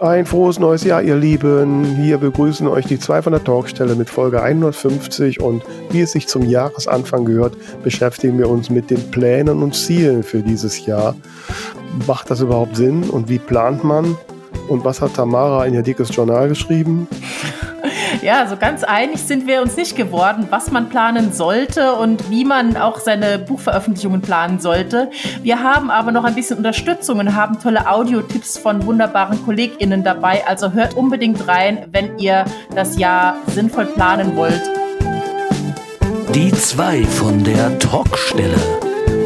Ein frohes neues Jahr, ihr Lieben. Hier begrüßen euch die zwei von der Talkstelle mit Folge 150 und wie es sich zum Jahresanfang gehört, beschäftigen wir uns mit den Plänen und Zielen für dieses Jahr. Macht das überhaupt Sinn und wie plant man? Und was hat Tamara in ihr dickes Journal geschrieben? Ja, so ganz einig sind wir uns nicht geworden, was man planen sollte und wie man auch seine Buchveröffentlichungen planen sollte. Wir haben aber noch ein bisschen Unterstützung und haben tolle Audiotipps von wunderbaren KollegInnen dabei. Also hört unbedingt rein, wenn ihr das Jahr sinnvoll planen wollt. Die zwei von der Talkstelle.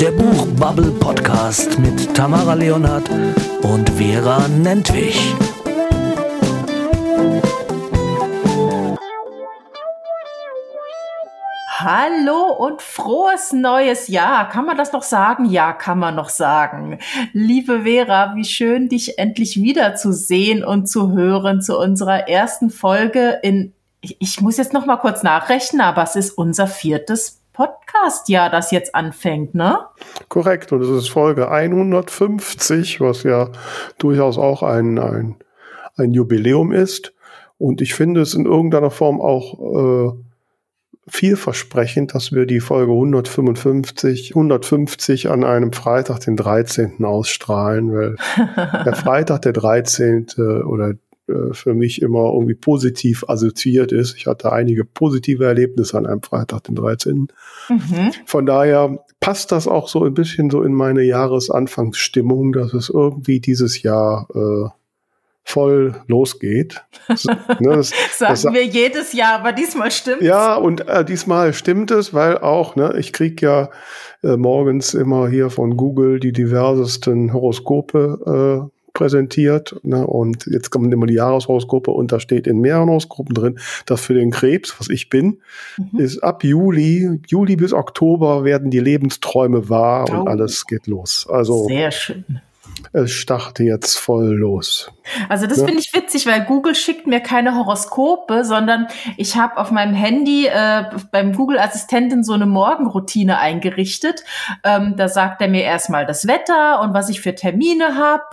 Der Buchbubble Podcast mit Tamara Leonhardt und Vera Nentwich. Hallo und frohes neues Jahr. Kann man das noch sagen? Ja, kann man noch sagen. Liebe Vera, wie schön, dich endlich wiederzusehen und zu hören zu unserer ersten Folge in, ich muss jetzt noch mal kurz nachrechnen, aber es ist unser viertes Podcast-Jahr, das jetzt anfängt, ne? Korrekt. Und es ist Folge 150, was ja durchaus auch ein, ein, ein Jubiläum ist. Und ich finde es in irgendeiner Form auch, äh, vielversprechend, dass wir die Folge 155, 150 an einem Freitag, den 13. ausstrahlen, weil der Freitag, der 13. oder äh, für mich immer irgendwie positiv assoziiert ist. Ich hatte einige positive Erlebnisse an einem Freitag, den 13. Mhm. Von daher passt das auch so ein bisschen so in meine Jahresanfangsstimmung, dass es irgendwie dieses Jahr äh, voll losgeht. ne, das, Sagen das, wir jedes Jahr, aber diesmal stimmt es. Ja, und äh, diesmal stimmt es, weil auch, ne, ich krieg ja äh, morgens immer hier von Google die diversesten Horoskope äh, präsentiert. Ne, und jetzt kommen immer die Jahreshoroskope und da steht in mehreren Horoskopen drin, dass für den Krebs, was ich bin, mhm. ist ab Juli, Juli bis Oktober werden die Lebensträume wahr oh. und alles geht los. Also sehr schön es starte jetzt voll los. Also das ja? finde ich witzig, weil Google schickt mir keine Horoskope, sondern ich habe auf meinem Handy äh, beim Google Assistenten so eine Morgenroutine eingerichtet. Ähm, da sagt er mir erstmal das Wetter und was ich für Termine habe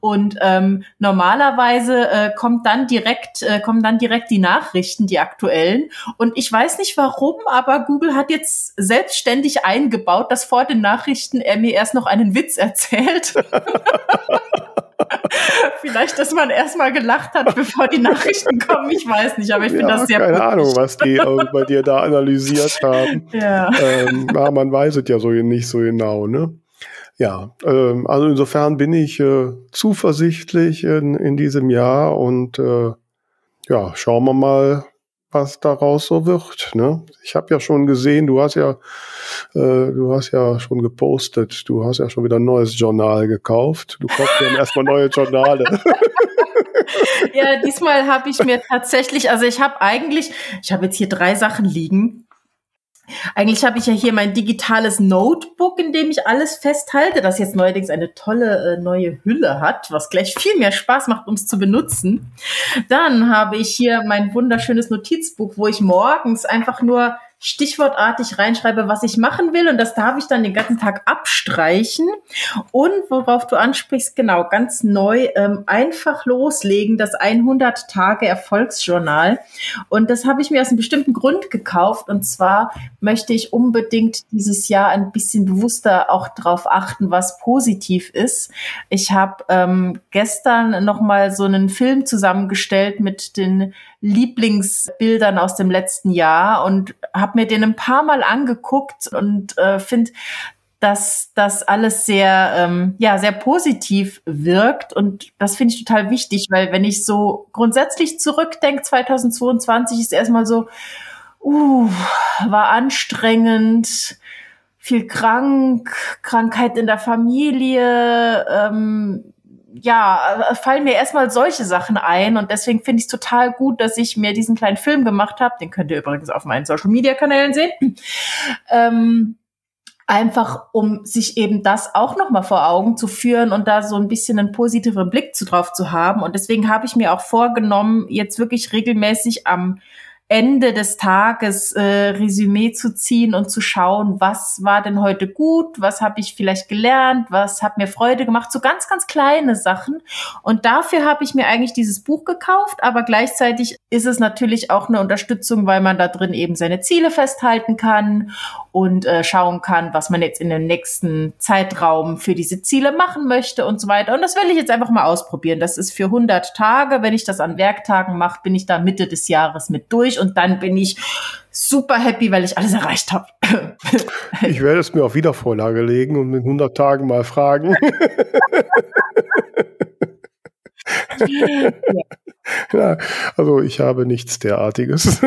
und ähm, normalerweise äh, kommt dann direkt äh, kommen dann direkt die Nachrichten, die aktuellen und ich weiß nicht warum, aber Google hat jetzt selbstständig eingebaut, dass vor den Nachrichten er mir erst noch einen Witz erzählt. Vielleicht, dass man erstmal gelacht hat, bevor die Nachrichten kommen. Ich weiß nicht, aber ich finde ja, das sehr Keine Ahnung, was die äh, bei dir da analysiert haben. Ja. Ähm, ja, man weiß es ja so nicht so genau, ne? Ja, ähm, also insofern bin ich äh, zuversichtlich in, in diesem Jahr und äh, ja, schauen wir mal, was daraus so wird. Ne? Ich habe ja schon gesehen, du hast ja, äh, du hast ja schon gepostet, du hast ja schon wieder ein neues Journal gekauft. Du kaufst ja erstmal neue Journale. ja, diesmal habe ich mir tatsächlich, also ich habe eigentlich, ich habe jetzt hier drei Sachen liegen. Eigentlich habe ich ja hier mein digitales Notebook, in dem ich alles festhalte, das jetzt neuerdings eine tolle äh, neue Hülle hat, was gleich viel mehr Spaß macht, um es zu benutzen. Dann habe ich hier mein wunderschönes Notizbuch, wo ich morgens einfach nur stichwortartig reinschreibe, was ich machen will und das darf ich dann den ganzen Tag abstreichen. Und worauf du ansprichst, genau, ganz neu, ähm, einfach loslegen, das 100 Tage Erfolgsjournal. Und das habe ich mir aus einem bestimmten Grund gekauft und zwar möchte ich unbedingt dieses Jahr ein bisschen bewusster auch darauf achten, was positiv ist. Ich habe ähm, gestern noch mal so einen Film zusammengestellt mit den Lieblingsbildern aus dem letzten Jahr und habe mir den ein paar Mal angeguckt und äh, finde, dass das alles sehr, ähm, ja, sehr positiv wirkt. Und das finde ich total wichtig, weil wenn ich so grundsätzlich zurückdenke, 2022 ist erstmal so, uh, war anstrengend, viel krank, Krankheit in der Familie, ähm, ja, äh, fallen mir erstmal solche Sachen ein und deswegen finde ich es total gut, dass ich mir diesen kleinen Film gemacht habe. Den könnt ihr übrigens auf meinen Social Media Kanälen sehen. Ähm, einfach um sich eben das auch noch mal vor Augen zu führen und da so ein bisschen einen positiven Blick zu drauf zu haben und deswegen habe ich mir auch vorgenommen, jetzt wirklich regelmäßig am Ende des Tages äh, Resümee zu ziehen und zu schauen, was war denn heute gut, was habe ich vielleicht gelernt, was hat mir Freude gemacht, so ganz, ganz kleine Sachen. Und dafür habe ich mir eigentlich dieses Buch gekauft, aber gleichzeitig ist es natürlich auch eine Unterstützung, weil man da drin eben seine Ziele festhalten kann und äh, schauen kann, was man jetzt in dem nächsten Zeitraum für diese Ziele machen möchte und so weiter. Und das will ich jetzt einfach mal ausprobieren. Das ist für 100 Tage. Wenn ich das an Werktagen mache, bin ich da Mitte des Jahres mit durch und dann bin ich super happy, weil ich alles erreicht habe. ich werde es mir auf Wiedervorlage legen und mit 100 Tagen mal fragen. ja. also ich habe nichts derartiges.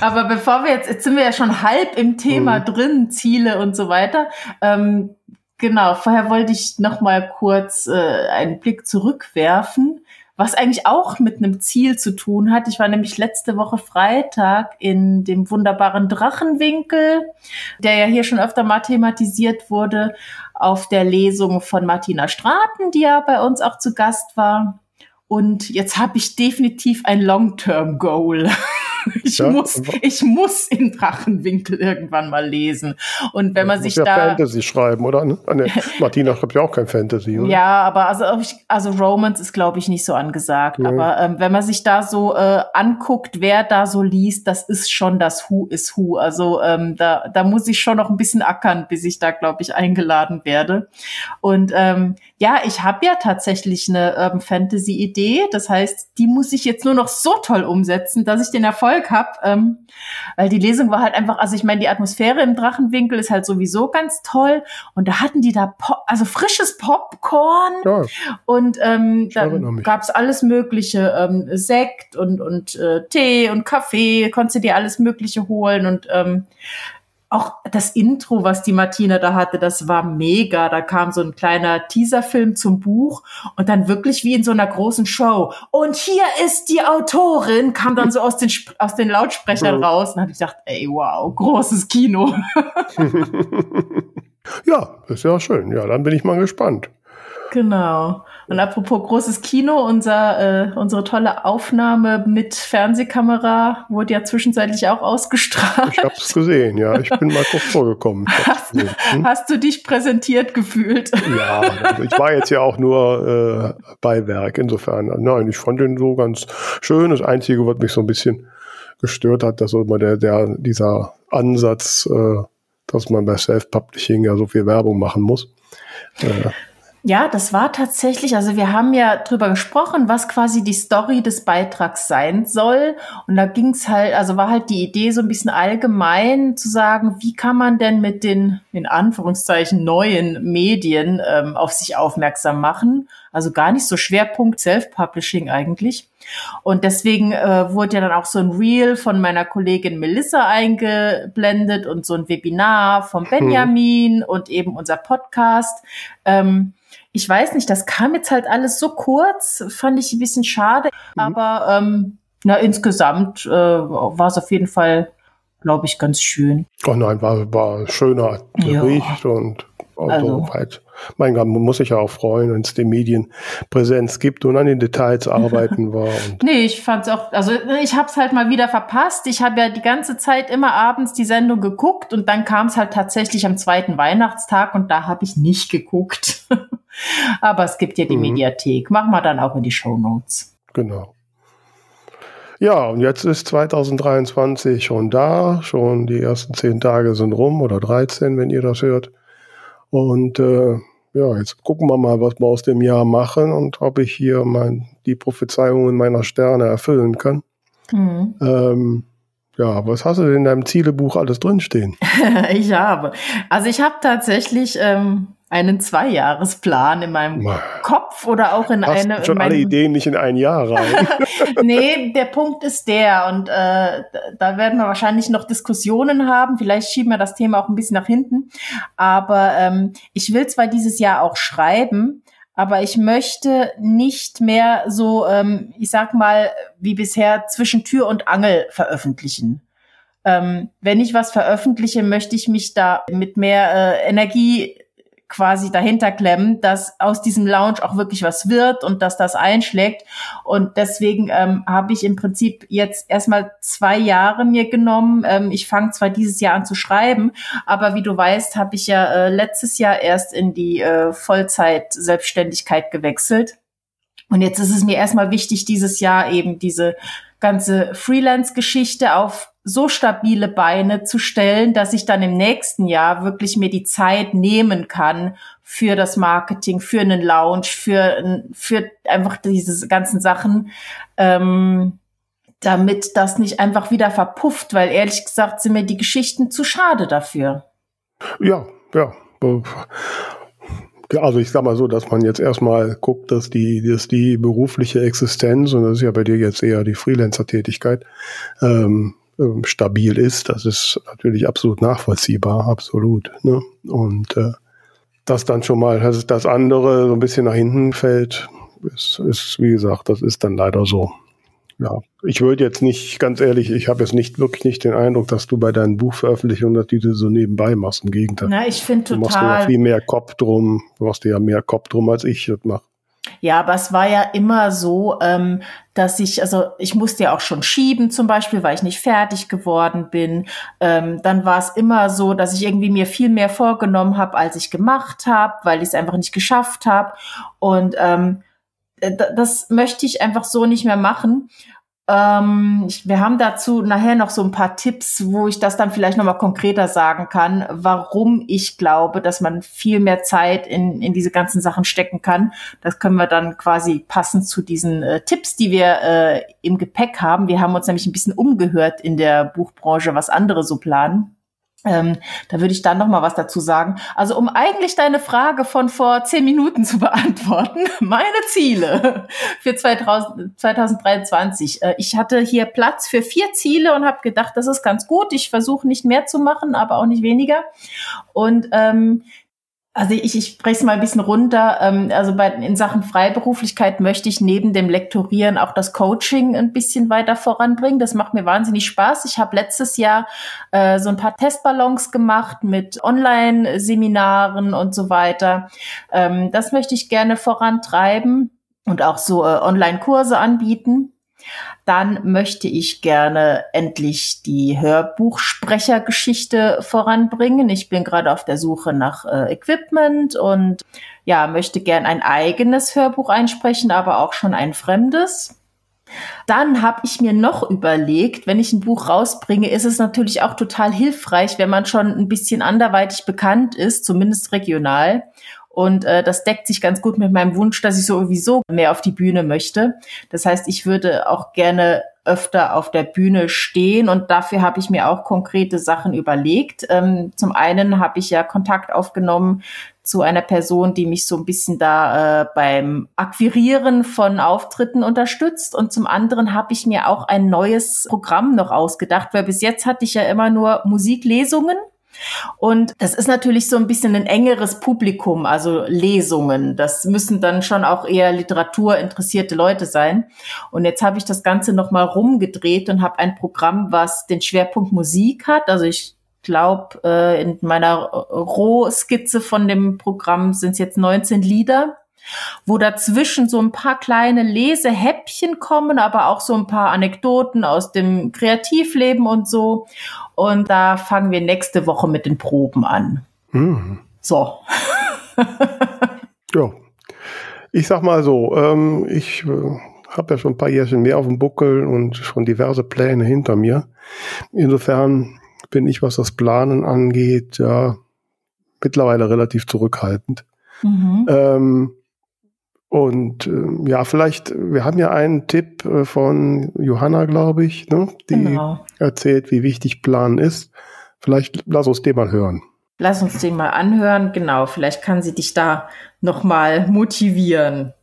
Aber bevor wir jetzt, jetzt sind wir ja schon halb im Thema mhm. drin, Ziele und so weiter. Ähm, genau, vorher wollte ich noch mal kurz äh, einen Blick zurückwerfen was eigentlich auch mit einem Ziel zu tun hat. Ich war nämlich letzte Woche Freitag in dem wunderbaren Drachenwinkel, der ja hier schon öfter mal thematisiert wurde, auf der Lesung von Martina Straten, die ja bei uns auch zu Gast war. Und jetzt habe ich definitiv ein Long-Term-Goal. Ich ja, muss, ich muss in Drachenwinkel irgendwann mal lesen. Und wenn man sich ja da Fantasy schreiben, oder? Ne? Ah, nee, Martina schreibt ja auch kein Fantasy, oder? Ja, aber also, also Romance ist, glaube ich, nicht so angesagt. Nee. Aber ähm, wenn man sich da so äh, anguckt, wer da so liest, das ist schon das Who is Who. Also ähm, da, da muss ich schon noch ein bisschen ackern, bis ich da, glaube ich, eingeladen werde. Und ähm, ja, ich habe ja tatsächlich eine Urban Fantasy Idee. Das heißt, die muss ich jetzt nur noch so toll umsetzen, dass ich den Erfolg habe. Ähm, weil die Lesung war halt einfach, also ich meine, die Atmosphäre im Drachenwinkel ist halt sowieso ganz toll. Und da hatten die da, Pop, also frisches Popcorn. Ja. Und ähm, dann gab's alles Mögliche, ähm, Sekt und, und äh, Tee und Kaffee, konntest du dir alles Mögliche holen. Und ähm, auch das Intro, was die Martina da hatte, das war mega. Da kam so ein kleiner Teaserfilm zum Buch und dann wirklich wie in so einer großen Show. Und hier ist die Autorin, kam dann so aus den, aus den Lautsprechern raus und habe ich gedacht, ey, wow, großes Kino. ja, ist ja schön. Ja, dann bin ich mal gespannt. Genau. Und apropos großes Kino, unser, äh, unsere tolle Aufnahme mit Fernsehkamera wurde ja zwischenzeitlich auch ausgestrahlt. Ich habe es gesehen, ja. Ich bin mal kurz vorgekommen. Hast, hm? hast, du dich präsentiert gefühlt? Ja, also ich war jetzt ja auch nur äh, Beiwerk. Insofern, nein, ich fand den so ganz schön. Das Einzige, was mich so ein bisschen gestört hat, dass so immer der, der, dieser Ansatz, äh, dass man bei Self-Publishing ja so viel Werbung machen muss. Äh, ja, das war tatsächlich, also wir haben ja drüber gesprochen, was quasi die Story des Beitrags sein soll. Und da ging's halt, also war halt die Idee so ein bisschen allgemein zu sagen, wie kann man denn mit den, in Anführungszeichen, neuen Medien ähm, auf sich aufmerksam machen. Also gar nicht so Schwerpunkt Self-Publishing eigentlich. Und deswegen äh, wurde ja dann auch so ein Reel von meiner Kollegin Melissa eingeblendet und so ein Webinar von hm. Benjamin hm. und eben unser Podcast. Ähm, ich weiß nicht, das kam jetzt halt alles so kurz, fand ich ein bisschen schade, mhm. aber ähm, na, insgesamt äh, war es auf jeden Fall, glaube ich, ganz schön. Oh nein, war, war schöner Bericht ja. und also, weit. Mein Gott, man muss sich ja auch freuen, wenn es die Medienpräsenz gibt und an den Details arbeiten war. nee, ich fand's auch, also ich habe es halt mal wieder verpasst. Ich habe ja die ganze Zeit immer abends die Sendung geguckt und dann kam es halt tatsächlich am zweiten Weihnachtstag und da habe ich nicht geguckt. Aber es gibt ja die mhm. Mediathek. Machen wir dann auch in die Show Notes. Genau. Ja, und jetzt ist 2023 schon da. Schon die ersten zehn Tage sind rum oder 13, wenn ihr das hört. Und äh, ja, jetzt gucken wir mal, was wir aus dem Jahr machen und ob ich hier mein, die Prophezeiungen meiner Sterne erfüllen kann. Mhm. Ähm, ja, was hast du denn in deinem Zielebuch alles drinstehen? ich habe. Also ich habe tatsächlich ähm, einen Zweijahresplan in meinem Mann. Kopf oder auch in Hast eine. Schon in alle Ideen nicht in ein Jahr rein. nee, der Punkt ist der und äh, da werden wir wahrscheinlich noch Diskussionen haben. Vielleicht schieben wir das Thema auch ein bisschen nach hinten. Aber ähm, ich will zwar dieses Jahr auch schreiben, aber ich möchte nicht mehr so, ähm, ich sag mal, wie bisher zwischen Tür und Angel veröffentlichen. Ähm, wenn ich was veröffentliche, möchte ich mich da mit mehr äh, Energie quasi dahinter klemmen, dass aus diesem Lounge auch wirklich was wird und dass das einschlägt. Und deswegen ähm, habe ich im Prinzip jetzt erstmal zwei Jahre mir genommen. Ähm, ich fange zwar dieses Jahr an zu schreiben, aber wie du weißt, habe ich ja äh, letztes Jahr erst in die äh, Vollzeit-Selbstständigkeit gewechselt. Und jetzt ist es mir erstmal wichtig, dieses Jahr eben diese ganze Freelance-Geschichte auf so stabile Beine zu stellen, dass ich dann im nächsten Jahr wirklich mir die Zeit nehmen kann für das Marketing, für einen Lounge, für, für einfach diese ganzen Sachen, ähm, damit das nicht einfach wieder verpufft, weil ehrlich gesagt sind mir die Geschichten zu schade dafür. Ja, ja. Also ich sag mal so, dass man jetzt erstmal guckt, dass die, dass die berufliche Existenz, und das ist ja bei dir jetzt eher die Freelancer-Tätigkeit, ähm, ähm, stabil ist. Das ist natürlich absolut nachvollziehbar, absolut. Ne? Und äh, das dann schon mal, dass das andere so ein bisschen nach hinten fällt, ist, ist, wie gesagt, das ist dann leider so. Ja, ich würde jetzt nicht, ganz ehrlich, ich habe jetzt nicht wirklich nicht den Eindruck, dass du bei deinen Buchveröffentlichungen dass die du so nebenbei machst. Im Gegenteil. Na, ich finde total. Du machst ja viel mehr Kopf drum. Du machst ja mehr Kopf drum, als ich das mache. Ja, aber es war ja immer so, ähm, dass ich, also ich musste ja auch schon schieben zum Beispiel, weil ich nicht fertig geworden bin. Ähm, dann war es immer so, dass ich irgendwie mir viel mehr vorgenommen habe, als ich gemacht habe, weil ich es einfach nicht geschafft habe. Und ähm, das möchte ich einfach so nicht mehr machen. Ähm, ich, wir haben dazu nachher noch so ein paar Tipps, wo ich das dann vielleicht nochmal konkreter sagen kann, warum ich glaube, dass man viel mehr Zeit in, in diese ganzen Sachen stecken kann. Das können wir dann quasi passend zu diesen äh, Tipps, die wir äh, im Gepäck haben. Wir haben uns nämlich ein bisschen umgehört in der Buchbranche, was andere so planen. Ähm, da würde ich dann noch mal was dazu sagen. Also um eigentlich deine Frage von vor zehn Minuten zu beantworten, meine Ziele für 2000, 2023. Äh, ich hatte hier Platz für vier Ziele und habe gedacht, das ist ganz gut. Ich versuche nicht mehr zu machen, aber auch nicht weniger. Und ähm, also ich, ich spreche es mal ein bisschen runter. Ähm, also bei, in Sachen Freiberuflichkeit möchte ich neben dem Lektorieren auch das Coaching ein bisschen weiter voranbringen. Das macht mir wahnsinnig Spaß. Ich habe letztes Jahr äh, so ein paar Testballons gemacht mit Online-Seminaren und so weiter. Ähm, das möchte ich gerne vorantreiben und auch so äh, Online-Kurse anbieten. Dann möchte ich gerne endlich die Hörbuchsprechergeschichte voranbringen. Ich bin gerade auf der Suche nach äh, Equipment und ja, möchte gern ein eigenes Hörbuch einsprechen, aber auch schon ein fremdes. Dann habe ich mir noch überlegt, wenn ich ein Buch rausbringe, ist es natürlich auch total hilfreich, wenn man schon ein bisschen anderweitig bekannt ist, zumindest regional. Und äh, das deckt sich ganz gut mit meinem Wunsch, dass ich sowieso mehr auf die Bühne möchte. Das heißt, ich würde auch gerne öfter auf der Bühne stehen und dafür habe ich mir auch konkrete Sachen überlegt. Ähm, zum einen habe ich ja Kontakt aufgenommen zu einer Person, die mich so ein bisschen da äh, beim Akquirieren von Auftritten unterstützt. Und zum anderen habe ich mir auch ein neues Programm noch ausgedacht, weil bis jetzt hatte ich ja immer nur Musiklesungen und das ist natürlich so ein bisschen ein engeres Publikum, also Lesungen. Das müssen dann schon auch eher literaturinteressierte Leute sein. Und jetzt habe ich das Ganze nochmal rumgedreht und habe ein Programm, was den Schwerpunkt Musik hat. Also ich glaube, äh, in meiner Rohskizze von dem Programm sind es jetzt 19 Lieder wo dazwischen so ein paar kleine Lesehäppchen kommen, aber auch so ein paar Anekdoten aus dem Kreativleben und so. Und da fangen wir nächste Woche mit den Proben an. Mhm. So. ja. Ich sag mal so, ähm, ich äh, habe ja schon ein paar Jährchen mehr auf dem Buckel und schon diverse Pläne hinter mir. Insofern bin ich, was das Planen angeht, ja mittlerweile relativ zurückhaltend. Mhm. Ähm, und äh, ja, vielleicht, wir haben ja einen Tipp äh, von Johanna, glaube ich, ne, die genau. erzählt, wie wichtig Planen ist. Vielleicht lass uns den mal hören. Lass uns den mal anhören, genau. Vielleicht kann sie dich da nochmal motivieren.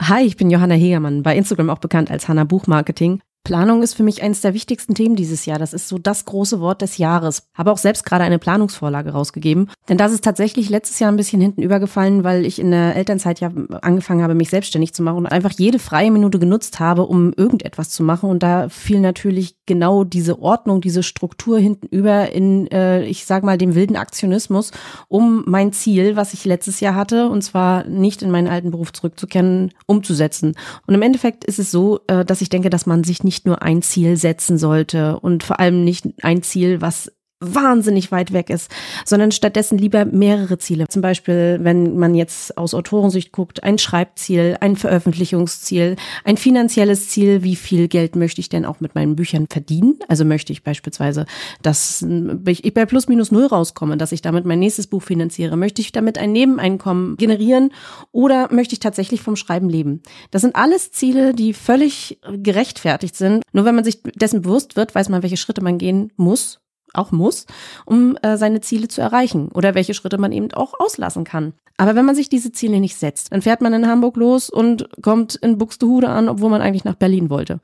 Hi, ich bin Johanna Hegermann, bei Instagram auch bekannt als Hanna Buchmarketing. Planung ist für mich eines der wichtigsten Themen dieses Jahr. Das ist so das große Wort des Jahres. Habe auch selbst gerade eine Planungsvorlage rausgegeben. Denn das ist tatsächlich letztes Jahr ein bisschen hinten übergefallen, weil ich in der Elternzeit ja angefangen habe, mich selbstständig zu machen und einfach jede freie Minute genutzt habe, um irgendetwas zu machen. Und da fiel natürlich genau diese Ordnung, diese Struktur hintenüber in, äh, ich sag mal, dem wilden Aktionismus, um mein Ziel, was ich letztes Jahr hatte, und zwar nicht in meinen alten Beruf zurückzukehren, umzusetzen. Und im Endeffekt ist es so, äh, dass ich denke, dass man sich nicht nur ein Ziel setzen sollte und vor allem nicht ein Ziel, was wahnsinnig weit weg ist, sondern stattdessen lieber mehrere Ziele. Zum Beispiel, wenn man jetzt aus Autorensicht guckt, ein Schreibziel, ein Veröffentlichungsziel, ein finanzielles Ziel, wie viel Geld möchte ich denn auch mit meinen Büchern verdienen? Also möchte ich beispielsweise, dass ich bei plus minus null rauskomme, dass ich damit mein nächstes Buch finanziere? Möchte ich damit ein Nebeneinkommen generieren oder möchte ich tatsächlich vom Schreiben leben? Das sind alles Ziele, die völlig gerechtfertigt sind. Nur wenn man sich dessen bewusst wird, weiß man, welche Schritte man gehen muss auch muss, um äh, seine Ziele zu erreichen oder welche Schritte man eben auch auslassen kann. Aber wenn man sich diese Ziele nicht setzt, dann fährt man in Hamburg los und kommt in Buxtehude an, obwohl man eigentlich nach Berlin wollte.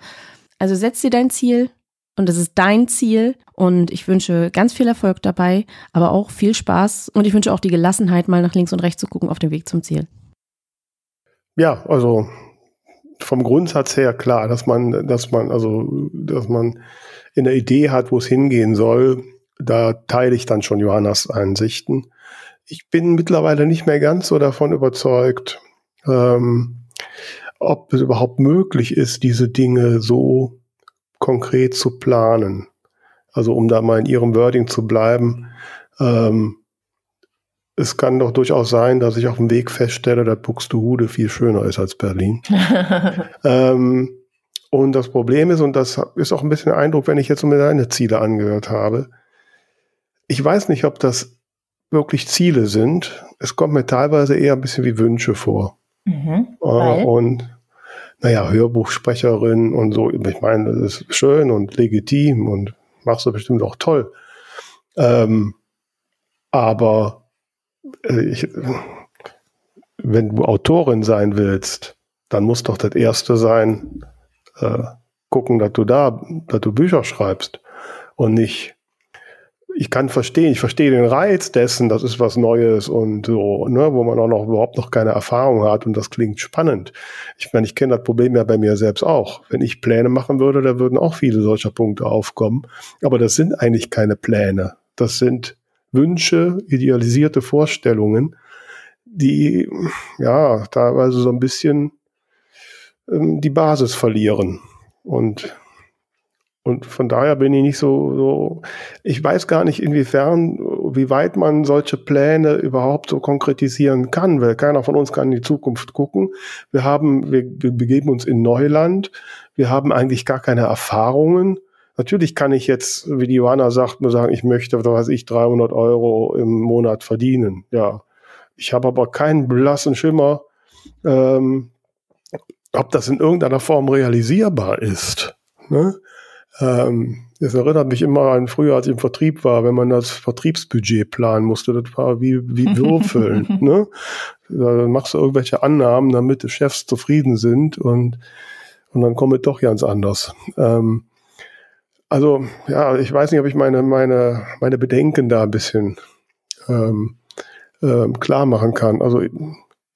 Also setz dir dein Ziel und es ist dein Ziel und ich wünsche ganz viel Erfolg dabei, aber auch viel Spaß und ich wünsche auch die Gelassenheit, mal nach links und rechts zu gucken auf dem Weg zum Ziel. Ja, also vom Grundsatz her klar, dass man, dass man, also, dass man in der Idee hat, wo es hingehen soll, da teile ich dann schon Johannas Einsichten. Ich bin mittlerweile nicht mehr ganz so davon überzeugt, ähm, ob es überhaupt möglich ist, diese Dinge so konkret zu planen. Also um da mal in Ihrem Wording zu bleiben, ähm, es kann doch durchaus sein, dass ich auf dem Weg feststelle, dass Buxtehude viel schöner ist als Berlin. ähm, und das Problem ist, und das ist auch ein bisschen der Eindruck, wenn ich jetzt mir deine Ziele angehört habe, ich weiß nicht, ob das wirklich Ziele sind. Es kommt mir teilweise eher ein bisschen wie Wünsche vor. Mhm, äh, und naja, Hörbuchsprecherin und so, ich meine, das ist schön und legitim und machst du bestimmt auch toll. Ähm, aber äh, ich, wenn du Autorin sein willst, dann muss doch das Erste sein, äh, gucken, dass du da, dass du Bücher schreibst und nicht. Ich kann verstehen, ich verstehe den Reiz dessen, das ist was Neues und so, ne, wo man auch noch überhaupt noch keine Erfahrung hat und das klingt spannend. Ich meine, ich kenne das Problem ja bei mir selbst auch. Wenn ich Pläne machen würde, da würden auch viele solcher Punkte aufkommen. Aber das sind eigentlich keine Pläne. Das sind Wünsche, idealisierte Vorstellungen, die ja teilweise so ein bisschen ähm, die Basis verlieren. Und, und von daher bin ich nicht so, so, ich weiß gar nicht, inwiefern, wie weit man solche Pläne überhaupt so konkretisieren kann, weil keiner von uns kann in die Zukunft gucken. Wir haben, wir, wir begeben uns in Neuland. Wir haben eigentlich gar keine Erfahrungen. Natürlich kann ich jetzt, wie die Johanna sagt, nur sagen, ich möchte, was weiß ich, 300 Euro im Monat verdienen. Ja. Ich habe aber keinen blassen Schimmer, ähm, ob das in irgendeiner Form realisierbar ist. Ne? Ähm, das erinnert mich immer an früher, als ich im Vertrieb war, wenn man das Vertriebsbudget planen musste. Das war wie, wie Würfeln. ne? Da machst du irgendwelche Annahmen, damit die Chefs zufrieden sind und, und dann kommt es doch ganz anders. Ähm, also, ja, ich weiß nicht, ob ich meine, meine, meine Bedenken da ein bisschen ähm, ähm, klar machen kann. Also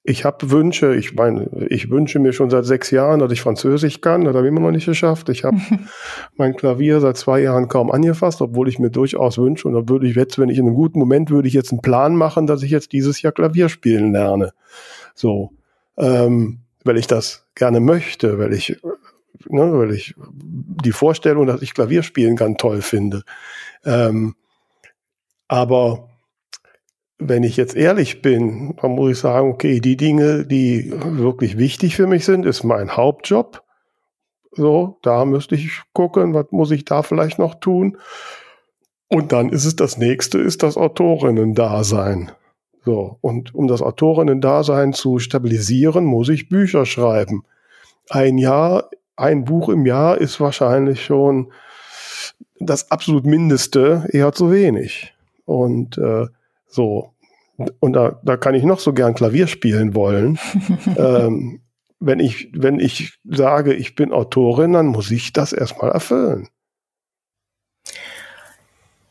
ich habe Wünsche, ich meine, ich wünsche mir schon seit sechs Jahren, dass ich Französisch kann, das habe ich immer noch nicht geschafft. Ich habe mein Klavier seit zwei Jahren kaum angefasst, obwohl ich mir durchaus wünsche, und da würde ich jetzt, wenn ich in einem guten Moment, würde ich jetzt einen Plan machen, dass ich jetzt dieses Jahr Klavier spielen lerne. So, ähm, weil ich das gerne möchte, weil ich, ne, weil ich die Vorstellung, dass ich Klavier spielen kann, toll finde. Ähm, aber wenn ich jetzt ehrlich bin, dann muss ich sagen, okay, die Dinge, die wirklich wichtig für mich sind, ist mein Hauptjob. So, da müsste ich gucken, was muss ich da vielleicht noch tun. Und dann ist es das nächste, ist das Autorinnen-Dasein. So, und um das Autorinnen-Dasein zu stabilisieren, muss ich Bücher schreiben. Ein Jahr, ein Buch im Jahr ist wahrscheinlich schon das absolut Mindeste, eher zu wenig. Und äh, so. Und da, da kann ich noch so gern Klavier spielen wollen. ähm, wenn ich, wenn ich sage, ich bin Autorin, dann muss ich das erstmal erfüllen.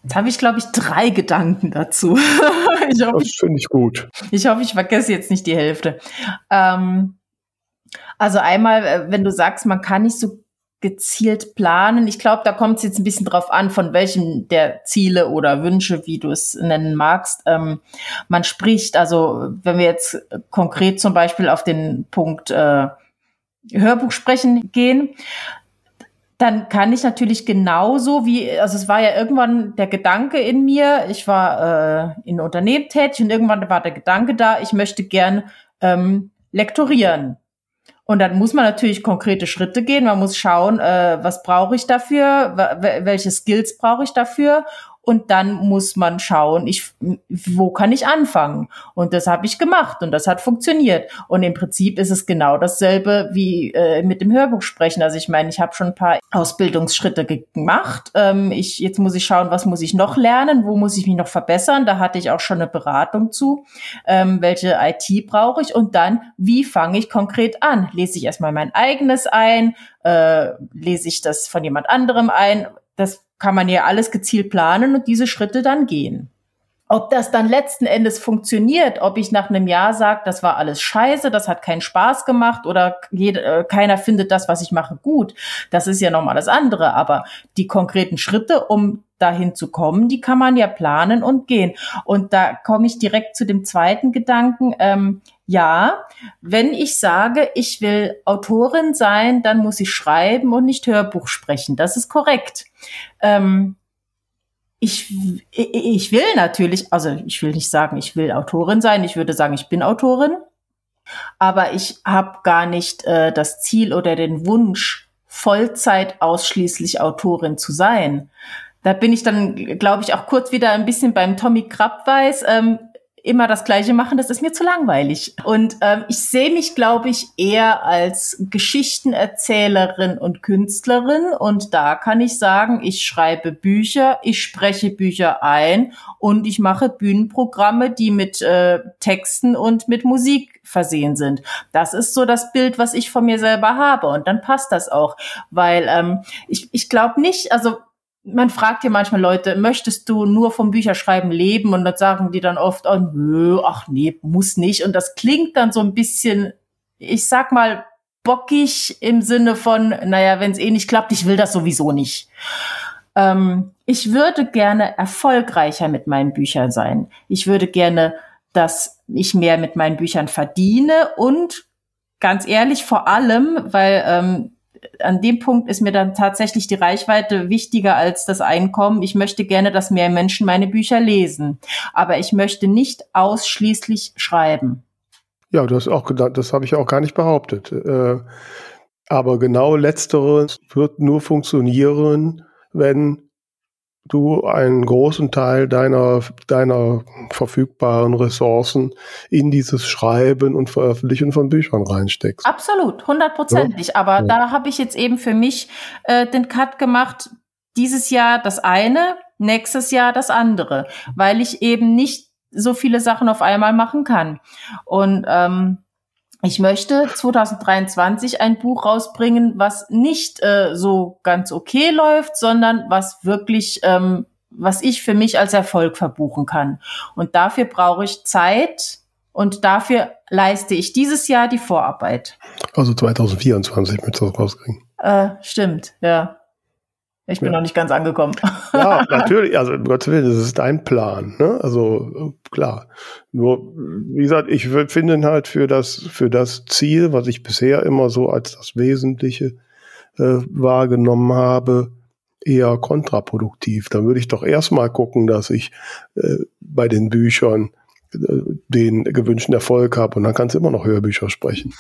Jetzt habe ich, glaube ich, drei Gedanken dazu. ich hoffe, das finde ich gut. Ich hoffe, ich vergesse jetzt nicht die Hälfte. Ähm, also einmal, äh, wenn du sagst, man kann nicht so gezielt planen. Ich glaube, da kommt es jetzt ein bisschen drauf an, von welchem der Ziele oder Wünsche, wie du es nennen magst, ähm, man spricht. Also wenn wir jetzt konkret zum Beispiel auf den Punkt äh, Hörbuch sprechen gehen, dann kann ich natürlich genauso wie, also es war ja irgendwann der Gedanke in mir, ich war äh, in Unternehmen tätig und irgendwann war der Gedanke da, ich möchte gern ähm, lektorieren. Und dann muss man natürlich konkrete Schritte gehen. Man muss schauen, äh, was brauche ich dafür, welche Skills brauche ich dafür und dann muss man schauen, ich, wo kann ich anfangen? Und das habe ich gemacht und das hat funktioniert. Und im Prinzip ist es genau dasselbe wie äh, mit dem Hörbuch sprechen. Also ich meine, ich habe schon ein paar Ausbildungsschritte gemacht. Ähm, ich, jetzt muss ich schauen, was muss ich noch lernen, wo muss ich mich noch verbessern. Da hatte ich auch schon eine Beratung zu. Ähm, welche IT brauche ich? Und dann, wie fange ich konkret an? Lese ich erstmal mein eigenes ein? Äh, lese ich das von jemand anderem ein? Das kann man ja alles gezielt planen und diese Schritte dann gehen. Ob das dann letzten Endes funktioniert, ob ich nach einem Jahr sage, das war alles scheiße, das hat keinen Spaß gemacht oder jeder, äh, keiner findet das, was ich mache, gut, das ist ja nochmal das andere. Aber die konkreten Schritte, um dahin zu kommen, die kann man ja planen und gehen. Und da komme ich direkt zu dem zweiten Gedanken. Ähm, ja, wenn ich sage, ich will Autorin sein, dann muss ich schreiben und nicht Hörbuch sprechen. Das ist korrekt. Ähm, ich, ich will natürlich, also ich will nicht sagen, ich will Autorin sein, ich würde sagen, ich bin Autorin, aber ich habe gar nicht äh, das Ziel oder den Wunsch, Vollzeit ausschließlich Autorin zu sein. Da bin ich dann, glaube ich, auch kurz wieder ein bisschen beim Tommy Krabweis. Ähm, immer das Gleiche machen, das ist mir zu langweilig. Und ähm, ich sehe mich, glaube ich, eher als Geschichtenerzählerin und Künstlerin. Und da kann ich sagen, ich schreibe Bücher, ich spreche Bücher ein und ich mache Bühnenprogramme, die mit äh, Texten und mit Musik versehen sind. Das ist so das Bild, was ich von mir selber habe. Und dann passt das auch, weil ähm, ich, ich glaube nicht, also man fragt ja manchmal Leute, möchtest du nur vom Bücherschreiben leben? Und dann sagen die dann oft, oh nö, ach nee, muss nicht. Und das klingt dann so ein bisschen, ich sag mal, bockig im Sinne von, naja, wenn es eh nicht klappt, ich will das sowieso nicht. Ähm, ich würde gerne erfolgreicher mit meinen Büchern sein. Ich würde gerne, dass ich mehr mit meinen Büchern verdiene und ganz ehrlich, vor allem, weil ähm, an dem Punkt ist mir dann tatsächlich die Reichweite wichtiger als das Einkommen. Ich möchte gerne, dass mehr Menschen meine Bücher lesen. Aber ich möchte nicht ausschließlich schreiben. Ja, das auch das habe ich auch gar nicht behauptet. Äh, aber genau letzteres wird nur funktionieren, wenn du einen großen Teil deiner, deiner verfügbaren Ressourcen in dieses Schreiben und Veröffentlichen von Büchern reinsteckst. Absolut, hundertprozentig. Ja? Aber ja. da habe ich jetzt eben für mich äh, den Cut gemacht, dieses Jahr das eine, nächstes Jahr das andere, weil ich eben nicht so viele Sachen auf einmal machen kann. Und ähm, ich möchte 2023 ein Buch rausbringen, was nicht äh, so ganz okay läuft, sondern was wirklich, ähm, was ich für mich als Erfolg verbuchen kann. Und dafür brauche ich Zeit und dafür leiste ich dieses Jahr die Vorarbeit. Also 2024 mit das rauskriegen. Äh, stimmt, ja. Ich bin ja. noch nicht ganz angekommen. Ja, natürlich. Also, um Gottes Willen, das ist dein Plan. Ne? Also, klar. Nur, wie gesagt, ich finde halt für das, für das Ziel, was ich bisher immer so als das Wesentliche äh, wahrgenommen habe, eher kontraproduktiv. Da würde ich doch erstmal gucken, dass ich äh, bei den Büchern den gewünschten Erfolg habe und dann kannst du immer noch Hörbücher sprechen.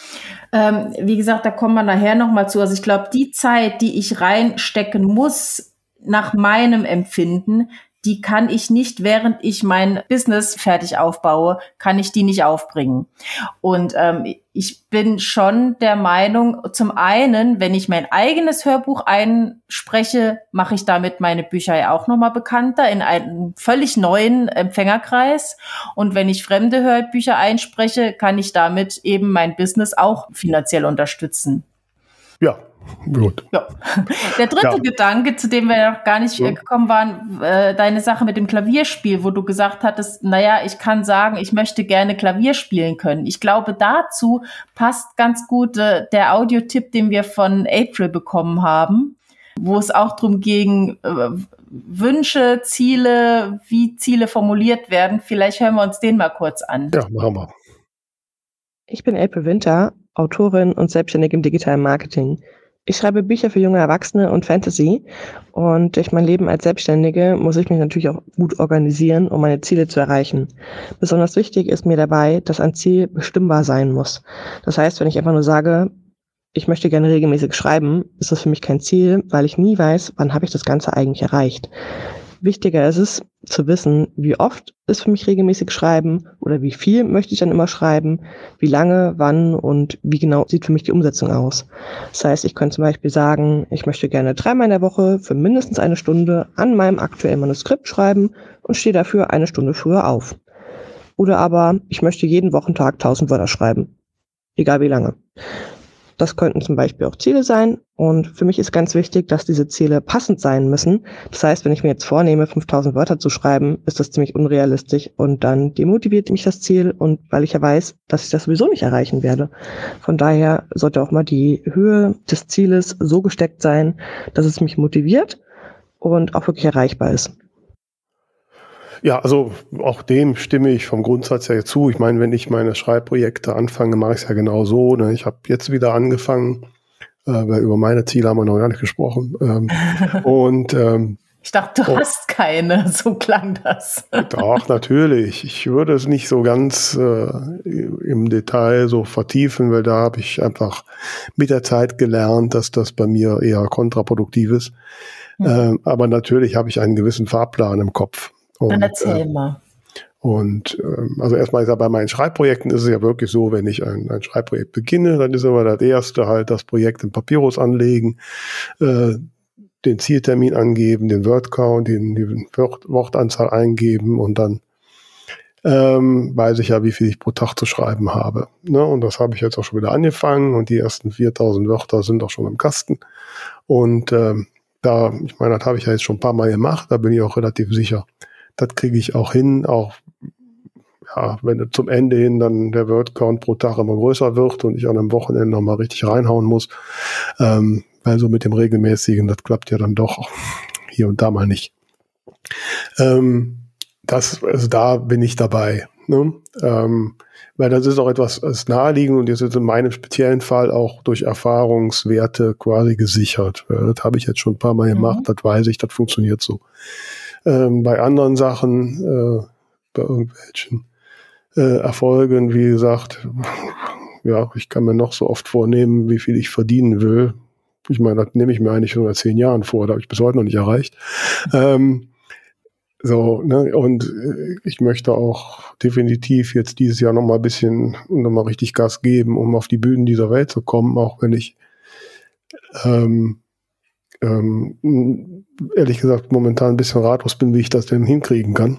Ähm, wie gesagt, da kommen wir nachher nochmal zu. Also ich glaube, die Zeit, die ich reinstecken muss, nach meinem Empfinden, die kann ich nicht, während ich mein Business fertig aufbaue, kann ich die nicht aufbringen. Und ähm, ich bin schon der Meinung, zum einen, wenn ich mein eigenes Hörbuch einspreche, mache ich damit meine Bücher ja auch nochmal bekannter in einem völlig neuen Empfängerkreis. Und wenn ich fremde Hörbücher einspreche, kann ich damit eben mein Business auch finanziell unterstützen. Ja, Gut. Ja. Der dritte ja. Gedanke, zu dem wir noch gar nicht ja. gekommen waren, äh, deine Sache mit dem Klavierspiel, wo du gesagt hattest, naja, ich kann sagen, ich möchte gerne Klavier spielen können. Ich glaube, dazu passt ganz gut äh, der Audiotipp, den wir von April bekommen haben, wo es auch darum ging, äh, Wünsche, Ziele, wie Ziele formuliert werden. Vielleicht hören wir uns den mal kurz an. Ja, machen wir. Ich bin April Winter, Autorin und selbstständig im digitalen Marketing. Ich schreibe Bücher für junge Erwachsene und Fantasy. Und durch mein Leben als Selbstständige muss ich mich natürlich auch gut organisieren, um meine Ziele zu erreichen. Besonders wichtig ist mir dabei, dass ein Ziel bestimmbar sein muss. Das heißt, wenn ich einfach nur sage, ich möchte gerne regelmäßig schreiben, ist das für mich kein Ziel, weil ich nie weiß, wann habe ich das Ganze eigentlich erreicht. Wichtiger ist es zu wissen, wie oft ist für mich regelmäßig schreiben oder wie viel möchte ich dann immer schreiben, wie lange, wann und wie genau sieht für mich die Umsetzung aus. Das heißt, ich könnte zum Beispiel sagen, ich möchte gerne dreimal in der Woche für mindestens eine Stunde an meinem aktuellen Manuskript schreiben und stehe dafür eine Stunde früher auf. Oder aber, ich möchte jeden Wochentag 1000 Wörter schreiben. Egal wie lange. Das könnten zum Beispiel auch Ziele sein. Und für mich ist ganz wichtig, dass diese Ziele passend sein müssen. Das heißt, wenn ich mir jetzt vornehme, 5000 Wörter zu schreiben, ist das ziemlich unrealistisch und dann demotiviert mich das Ziel und weil ich ja weiß, dass ich das sowieso nicht erreichen werde. Von daher sollte auch mal die Höhe des Zieles so gesteckt sein, dass es mich motiviert und auch wirklich erreichbar ist. Ja, also auch dem stimme ich vom Grundsatz her zu. Ich meine, wenn ich meine Schreibprojekte anfange, mache ich es ja genau so. Ne? Ich habe jetzt wieder angefangen, äh, weil über meine Ziele haben wir noch gar nicht gesprochen. Ähm, und ähm, ich dachte, du oh, hast keine, so klang das. Doch, natürlich. Ich würde es nicht so ganz äh, im Detail so vertiefen, weil da habe ich einfach mit der Zeit gelernt, dass das bei mir eher kontraproduktiv ist. Mhm. Ähm, aber natürlich habe ich einen gewissen Fahrplan im Kopf. Und, Dann erzähl äh, mal. Und ähm, also erstmal ist ja bei meinen Schreibprojekten ist es ja wirklich so, wenn ich ein, ein Schreibprojekt beginne, dann ist immer das erste halt das Projekt im Papyrus anlegen, äh, den Zieltermin angeben, den Wordcount, den, die Wort, Wortanzahl eingeben und dann ähm, weiß ich ja, wie viel ich pro Tag zu schreiben habe. Ne? Und das habe ich jetzt auch schon wieder angefangen und die ersten 4000 Wörter sind auch schon im Kasten. Und ähm, da, ich meine, das habe ich ja jetzt schon ein paar Mal gemacht, da bin ich auch relativ sicher, das kriege ich auch hin, auch ja, wenn zum Ende hin dann der Wordcount pro Tag immer größer wird und ich an einem Wochenende nochmal richtig reinhauen muss. Ähm, weil so mit dem regelmäßigen, das klappt ja dann doch hier und da mal nicht. Ähm, das, also da bin ich dabei. Ne? Ähm, weil das ist auch etwas das naheliegend und jetzt ist in meinem speziellen Fall auch durch Erfahrungswerte quasi gesichert. Das habe ich jetzt schon ein paar Mal gemacht, mhm. das weiß ich, das funktioniert so. Ähm, bei anderen Sachen, äh, bei irgendwelchen äh, Erfolgen, wie gesagt, ja, ich kann mir noch so oft vornehmen, wie viel ich verdienen will. Ich meine, das nehme ich mir eigentlich schon seit zehn Jahren vor, da habe ich bis heute noch nicht erreicht. Ähm, so, ne, und äh, ich möchte auch definitiv jetzt dieses Jahr nochmal ein bisschen, nochmal richtig Gas geben, um auf die Bühnen dieser Welt zu kommen, auch wenn ich ähm, ähm, ehrlich gesagt momentan ein bisschen ratlos bin, wie ich das denn hinkriegen kann.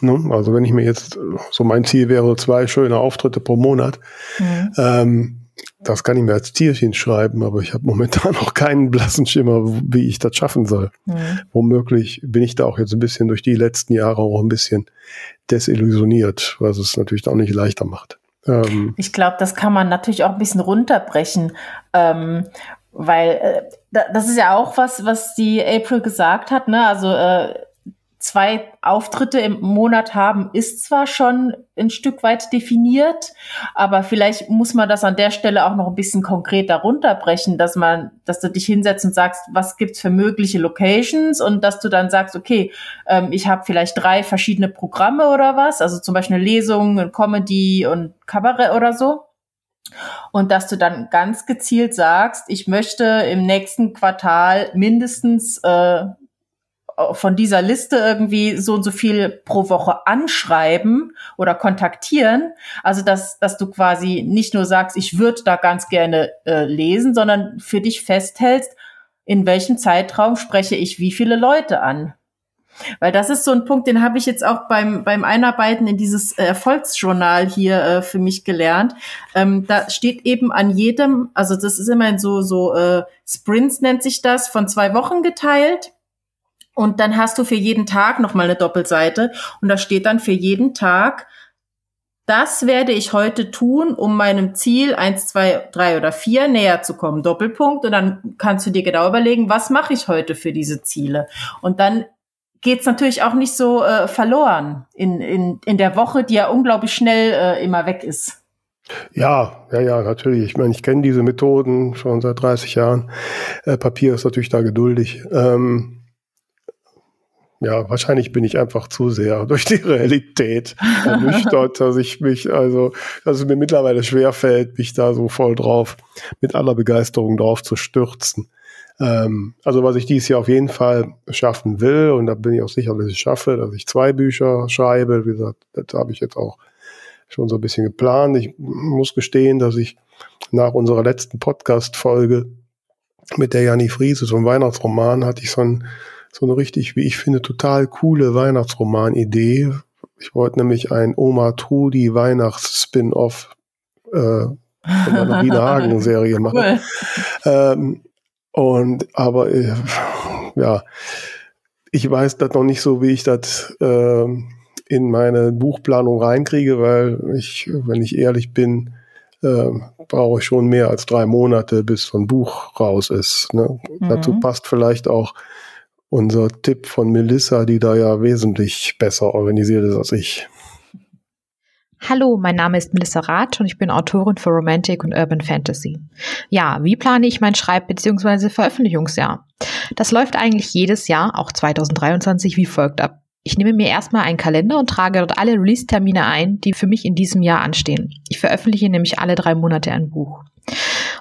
Ne? Also wenn ich mir jetzt, so mein Ziel wäre zwei schöne Auftritte pro Monat, mhm. ähm, das kann ich mir als Tierchen schreiben, aber ich habe momentan noch keinen blassen Schimmer, wie ich das schaffen soll. Mhm. Womöglich bin ich da auch jetzt ein bisschen durch die letzten Jahre auch ein bisschen desillusioniert, was es natürlich auch nicht leichter macht. Ähm, ich glaube, das kann man natürlich auch ein bisschen runterbrechen. Ähm, weil äh, das ist ja auch was, was die April gesagt hat, ne? Also äh, zwei Auftritte im Monat haben, ist zwar schon ein Stück weit definiert, aber vielleicht muss man das an der Stelle auch noch ein bisschen konkreter runterbrechen, dass man, dass du dich hinsetzt und sagst, was gibt's für mögliche Locations und dass du dann sagst, okay, ähm, ich habe vielleicht drei verschiedene Programme oder was, also zum Beispiel eine Lesung, ein Comedy und Kabarett oder so. Und dass du dann ganz gezielt sagst, ich möchte im nächsten Quartal mindestens äh, von dieser Liste irgendwie so und so viel pro Woche anschreiben oder kontaktieren. Also dass, dass du quasi nicht nur sagst, ich würde da ganz gerne äh, lesen, sondern für dich festhältst, in welchem Zeitraum spreche ich wie viele Leute an. Weil das ist so ein Punkt, den habe ich jetzt auch beim, beim Einarbeiten in dieses Erfolgsjournal hier äh, für mich gelernt. Ähm, da steht eben an jedem, also das ist immer in so, so äh, Sprints nennt sich das, von zwei Wochen geteilt. Und dann hast du für jeden Tag nochmal eine Doppelseite. Und da steht dann für jeden Tag, das werde ich heute tun, um meinem Ziel eins, zwei, drei oder vier näher zu kommen. Doppelpunkt. Und dann kannst du dir genau überlegen, was mache ich heute für diese Ziele? Und dann geht's natürlich auch nicht so äh, verloren in, in, in der Woche, die ja unglaublich schnell äh, immer weg ist. Ja, ja, ja, natürlich. Ich meine, ich kenne diese Methoden schon seit 30 Jahren. Äh, Papier ist natürlich da geduldig. Ähm, ja, wahrscheinlich bin ich einfach zu sehr durch die Realität ernüchtert, dass ich mich, also, dass es mir mittlerweile schwerfällt, mich da so voll drauf, mit aller Begeisterung drauf zu stürzen. Ähm, also was ich dieses Jahr auf jeden Fall schaffen will, und da bin ich auch sicher, dass ich es schaffe, dass ich zwei Bücher schreibe. Wie gesagt, das habe ich jetzt auch schon so ein bisschen geplant. Ich muss gestehen, dass ich nach unserer letzten Podcast-Folge mit der Janni Friese, so ein Weihnachtsroman, hatte ich so, ein, so eine richtig, wie ich finde, total coole Weihnachtsroman-Idee. Ich wollte nämlich ein Oma Trudi Weihnachts-Spin-Off äh, von meiner Wiener Hagen-Serie machen. Cool. Ähm, und aber äh, ja, ich weiß das noch nicht so, wie ich das äh, in meine Buchplanung reinkriege, weil ich, wenn ich ehrlich bin, äh, brauche ich schon mehr als drei Monate, bis so ein Buch raus ist. Ne? Mhm. Dazu passt vielleicht auch unser Tipp von Melissa, die da ja wesentlich besser organisiert ist als ich. Hallo, mein Name ist Melissa Rath und ich bin Autorin für Romantic und Urban Fantasy. Ja, wie plane ich mein Schreib- bzw. Veröffentlichungsjahr? Das läuft eigentlich jedes Jahr, auch 2023, wie folgt ab. Ich nehme mir erstmal einen Kalender und trage dort alle Release-Termine ein, die für mich in diesem Jahr anstehen. Ich veröffentliche nämlich alle drei Monate ein Buch.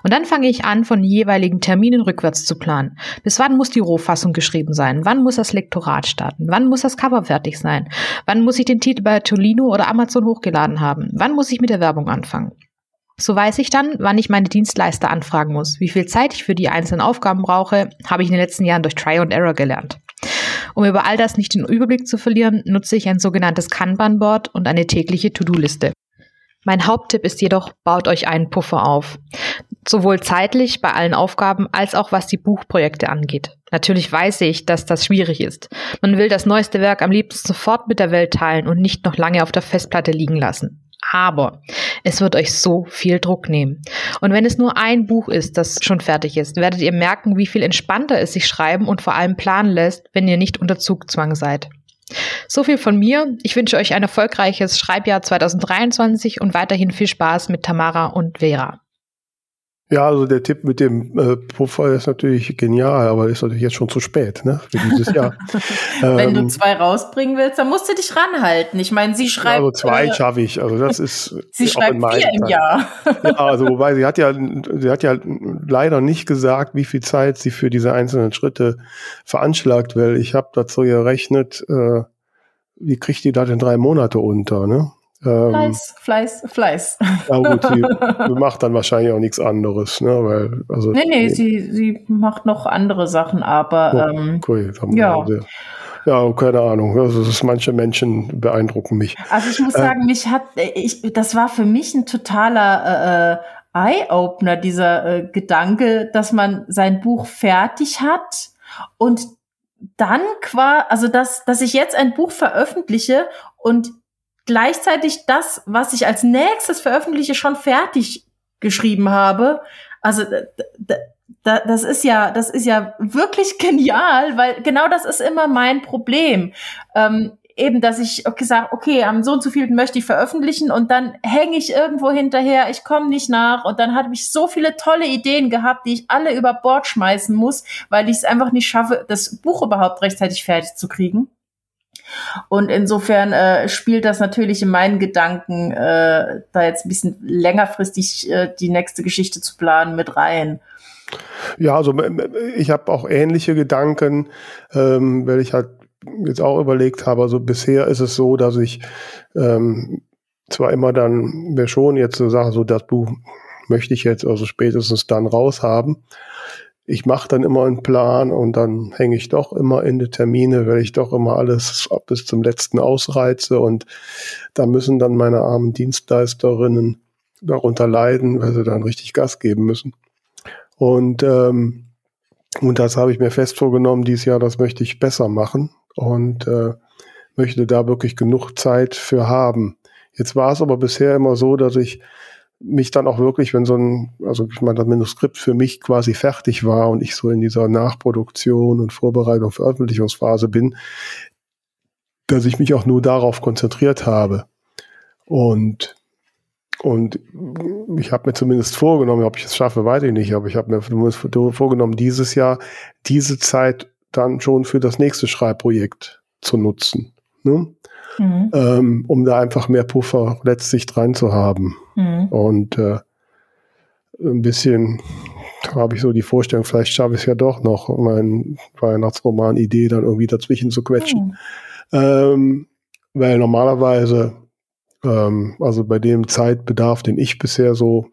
Und dann fange ich an, von jeweiligen Terminen rückwärts zu planen. Bis wann muss die Rohfassung geschrieben sein? Wann muss das Lektorat starten? Wann muss das Cover fertig sein? Wann muss ich den Titel bei Tolino oder Amazon hochgeladen haben? Wann muss ich mit der Werbung anfangen? So weiß ich dann, wann ich meine Dienstleister anfragen muss. Wie viel Zeit ich für die einzelnen Aufgaben brauche, habe ich in den letzten Jahren durch Try and Error gelernt. Um über all das nicht den Überblick zu verlieren, nutze ich ein sogenanntes Kanban-Board und eine tägliche To-Do-Liste. Mein Haupttipp ist jedoch, baut euch einen Puffer auf. Sowohl zeitlich bei allen Aufgaben als auch was die Buchprojekte angeht. Natürlich weiß ich, dass das schwierig ist. Man will das neueste Werk am liebsten sofort mit der Welt teilen und nicht noch lange auf der Festplatte liegen lassen. Aber es wird euch so viel Druck nehmen. Und wenn es nur ein Buch ist, das schon fertig ist, werdet ihr merken, wie viel entspannter es sich schreiben und vor allem planen lässt, wenn ihr nicht unter Zugzwang seid. So viel von mir. Ich wünsche euch ein erfolgreiches Schreibjahr 2023 und weiterhin viel Spaß mit Tamara und Vera. Ja, also der Tipp mit dem äh, Puffer ist natürlich genial, aber ist natürlich jetzt schon zu spät, ne? Für dieses Jahr. Wenn ähm, du zwei rausbringen willst, dann musst du dich ranhalten. Ich meine, sie schreibt. Also zwei äh, schaffe ich. Also das ist. sie schreibt vier im Jahr. ja, also wobei sie hat ja, sie hat ja leider nicht gesagt, wie viel Zeit sie für diese einzelnen Schritte veranschlagt, weil ich habe dazu gerechnet, äh, wie kriegt die da denn drei Monate unter, ne? Ähm, Fleiß, Fleiß, Fleiß. Ja gut, sie macht dann wahrscheinlich auch nichts anderes, ne? Weil, also, nee, nee, sie, sie macht noch andere Sachen, aber oh, ähm, okay, ja. Ja, keine Ahnung. Also ist, manche Menschen beeindrucken mich. Also ich muss äh, sagen, mich hat, ich, das war für mich ein totaler äh, Eye-Opener, dieser äh, Gedanke, dass man sein Buch fertig hat und dann quasi, also dass, dass ich jetzt ein Buch veröffentliche und gleichzeitig das, was ich als nächstes veröffentliche, schon fertig geschrieben habe. Also das ist ja, das ist ja wirklich genial, weil genau das ist immer mein Problem. Ähm, eben, dass ich sage, okay, am so und so viel möchte ich veröffentlichen und dann hänge ich irgendwo hinterher, ich komme nicht nach und dann habe ich so viele tolle Ideen gehabt, die ich alle über Bord schmeißen muss, weil ich es einfach nicht schaffe, das Buch überhaupt rechtzeitig fertig zu kriegen. Und insofern äh, spielt das natürlich in meinen Gedanken, äh, da jetzt ein bisschen längerfristig äh, die nächste Geschichte zu planen, mit rein. Ja, also ich habe auch ähnliche Gedanken, ähm, weil ich halt jetzt auch überlegt habe, also bisher ist es so, dass ich ähm, zwar immer dann, wer schon jetzt so sage, so das Buch möchte ich jetzt also spätestens dann raus haben. Ich mache dann immer einen Plan und dann hänge ich doch immer in die Termine, weil ich doch immer alles bis zum letzten ausreize und da müssen dann meine armen Dienstleisterinnen darunter leiden, weil sie dann richtig Gas geben müssen. Und, ähm, und das habe ich mir fest vorgenommen, dieses Jahr, das möchte ich besser machen und äh, möchte da wirklich genug Zeit für haben. Jetzt war es aber bisher immer so, dass ich mich dann auch wirklich, wenn so ein, also ich meine, das Manuskript für mich quasi fertig war und ich so in dieser Nachproduktion und Vorbereitung, Veröffentlichungsphase bin, dass ich mich auch nur darauf konzentriert habe. Und, und ich habe mir zumindest vorgenommen, ob ich es schaffe, weiß ich nicht, aber ich habe mir vorgenommen, dieses Jahr diese Zeit dann schon für das nächste Schreibprojekt zu nutzen. Ne? Mhm. ähm, um da einfach mehr Puffer letztlich dran zu haben. Mhm. Und äh, ein bisschen habe ich so die Vorstellung, vielleicht schaffe ich es ja doch noch, mein Weihnachtsroman-Idee dann irgendwie dazwischen zu quetschen. Mhm. Ähm, weil normalerweise, ähm, also bei dem Zeitbedarf, den ich bisher so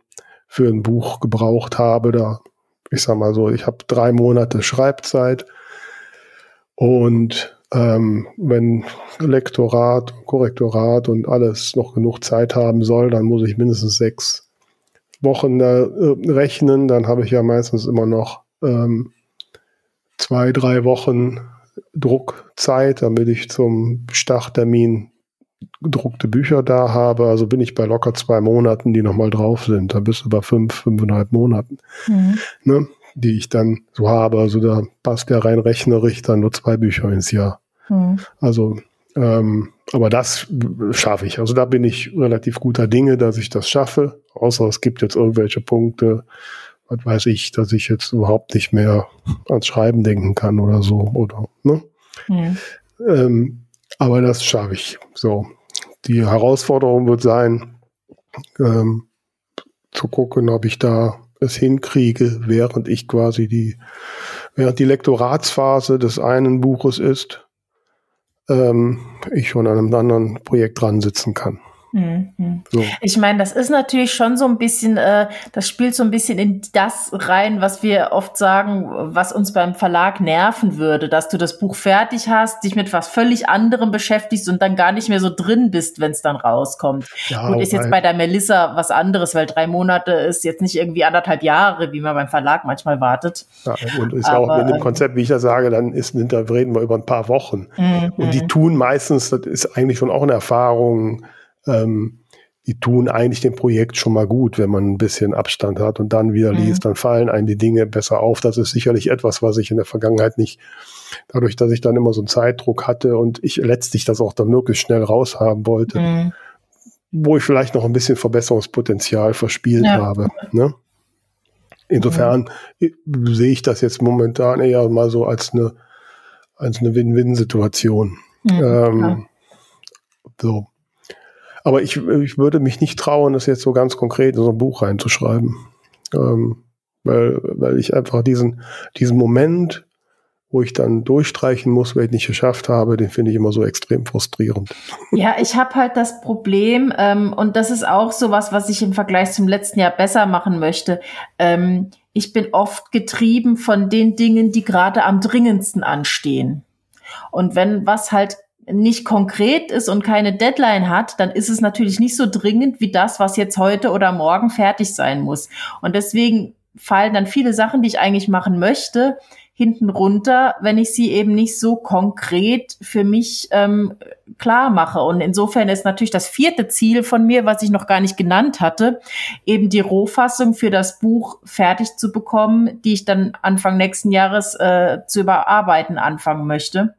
für ein Buch gebraucht habe, da, ich sag mal so, ich habe drei Monate Schreibzeit und ähm, wenn Lektorat, Korrektorat und alles noch genug Zeit haben soll, dann muss ich mindestens sechs Wochen da äh, rechnen. Dann habe ich ja meistens immer noch ähm, zwei, drei Wochen Druckzeit, damit ich zum Starttermin gedruckte Bücher da habe. Also bin ich bei locker zwei Monaten, die nochmal drauf sind. Da bist du bei fünf, fünfeinhalb Monaten. Mhm. Ne? die ich dann so habe. Also da passt ja rein rechnerisch dann nur zwei Bücher ins Jahr. Mhm. Also, ähm, aber das schaffe ich. Also da bin ich relativ guter Dinge, dass ich das schaffe. Außer es gibt jetzt irgendwelche Punkte, was weiß ich, dass ich jetzt überhaupt nicht mehr ans Schreiben denken kann oder so. Oder, ne? Mhm. Ähm, aber das schaffe ich. So. Die Herausforderung wird sein, ähm, zu gucken, ob ich da es hinkriege, während ich quasi die, während die Lektoratsphase des einen Buches ist, ähm, ich schon an einem anderen Projekt dran sitzen kann. Mhm. So. Ich meine, das ist natürlich schon so ein bisschen, äh, das spielt so ein bisschen in das rein, was wir oft sagen, was uns beim Verlag nerven würde, dass du das Buch fertig hast, dich mit was völlig anderem beschäftigst und dann gar nicht mehr so drin bist, wenn es dann rauskommt. Ja, Gut, ist jetzt bei der Melissa was anderes, weil drei Monate ist jetzt nicht irgendwie anderthalb Jahre, wie man beim Verlag manchmal wartet. Ja, und ist Aber, auch mit dem ähm, Konzept, wie ich das sage, dann ist, da reden wir über ein paar Wochen. Mhm. Und die tun meistens, das ist eigentlich schon auch eine Erfahrung, ähm, die tun eigentlich dem Projekt schon mal gut, wenn man ein bisschen Abstand hat und dann wieder mhm. liest, dann fallen einem die Dinge besser auf. Das ist sicherlich etwas, was ich in der Vergangenheit nicht, dadurch, dass ich dann immer so einen Zeitdruck hatte und ich letztlich das auch dann möglichst schnell raushaben wollte, mhm. wo ich vielleicht noch ein bisschen Verbesserungspotenzial verspielt ja. habe. Ne? Insofern mhm. sehe ich das jetzt momentan eher mal so als eine, als eine Win-Win-Situation. Mhm, ähm, so. Aber ich, ich würde mich nicht trauen, das jetzt so ganz konkret in so ein Buch reinzuschreiben. Ähm, weil, weil ich einfach diesen, diesen Moment, wo ich dann durchstreichen muss, weil ich nicht geschafft habe, den finde ich immer so extrem frustrierend. Ja, ich habe halt das Problem, ähm, und das ist auch so was, was ich im Vergleich zum letzten Jahr besser machen möchte. Ähm, ich bin oft getrieben von den Dingen, die gerade am dringendsten anstehen. Und wenn was halt nicht konkret ist und keine Deadline hat, dann ist es natürlich nicht so dringend wie das, was jetzt heute oder morgen fertig sein muss. Und deswegen fallen dann viele Sachen, die ich eigentlich machen möchte, hinten runter, wenn ich sie eben nicht so konkret für mich ähm, klar mache. Und insofern ist natürlich das vierte Ziel von mir, was ich noch gar nicht genannt hatte, eben die Rohfassung für das Buch fertig zu bekommen, die ich dann Anfang nächsten Jahres äh, zu überarbeiten anfangen möchte.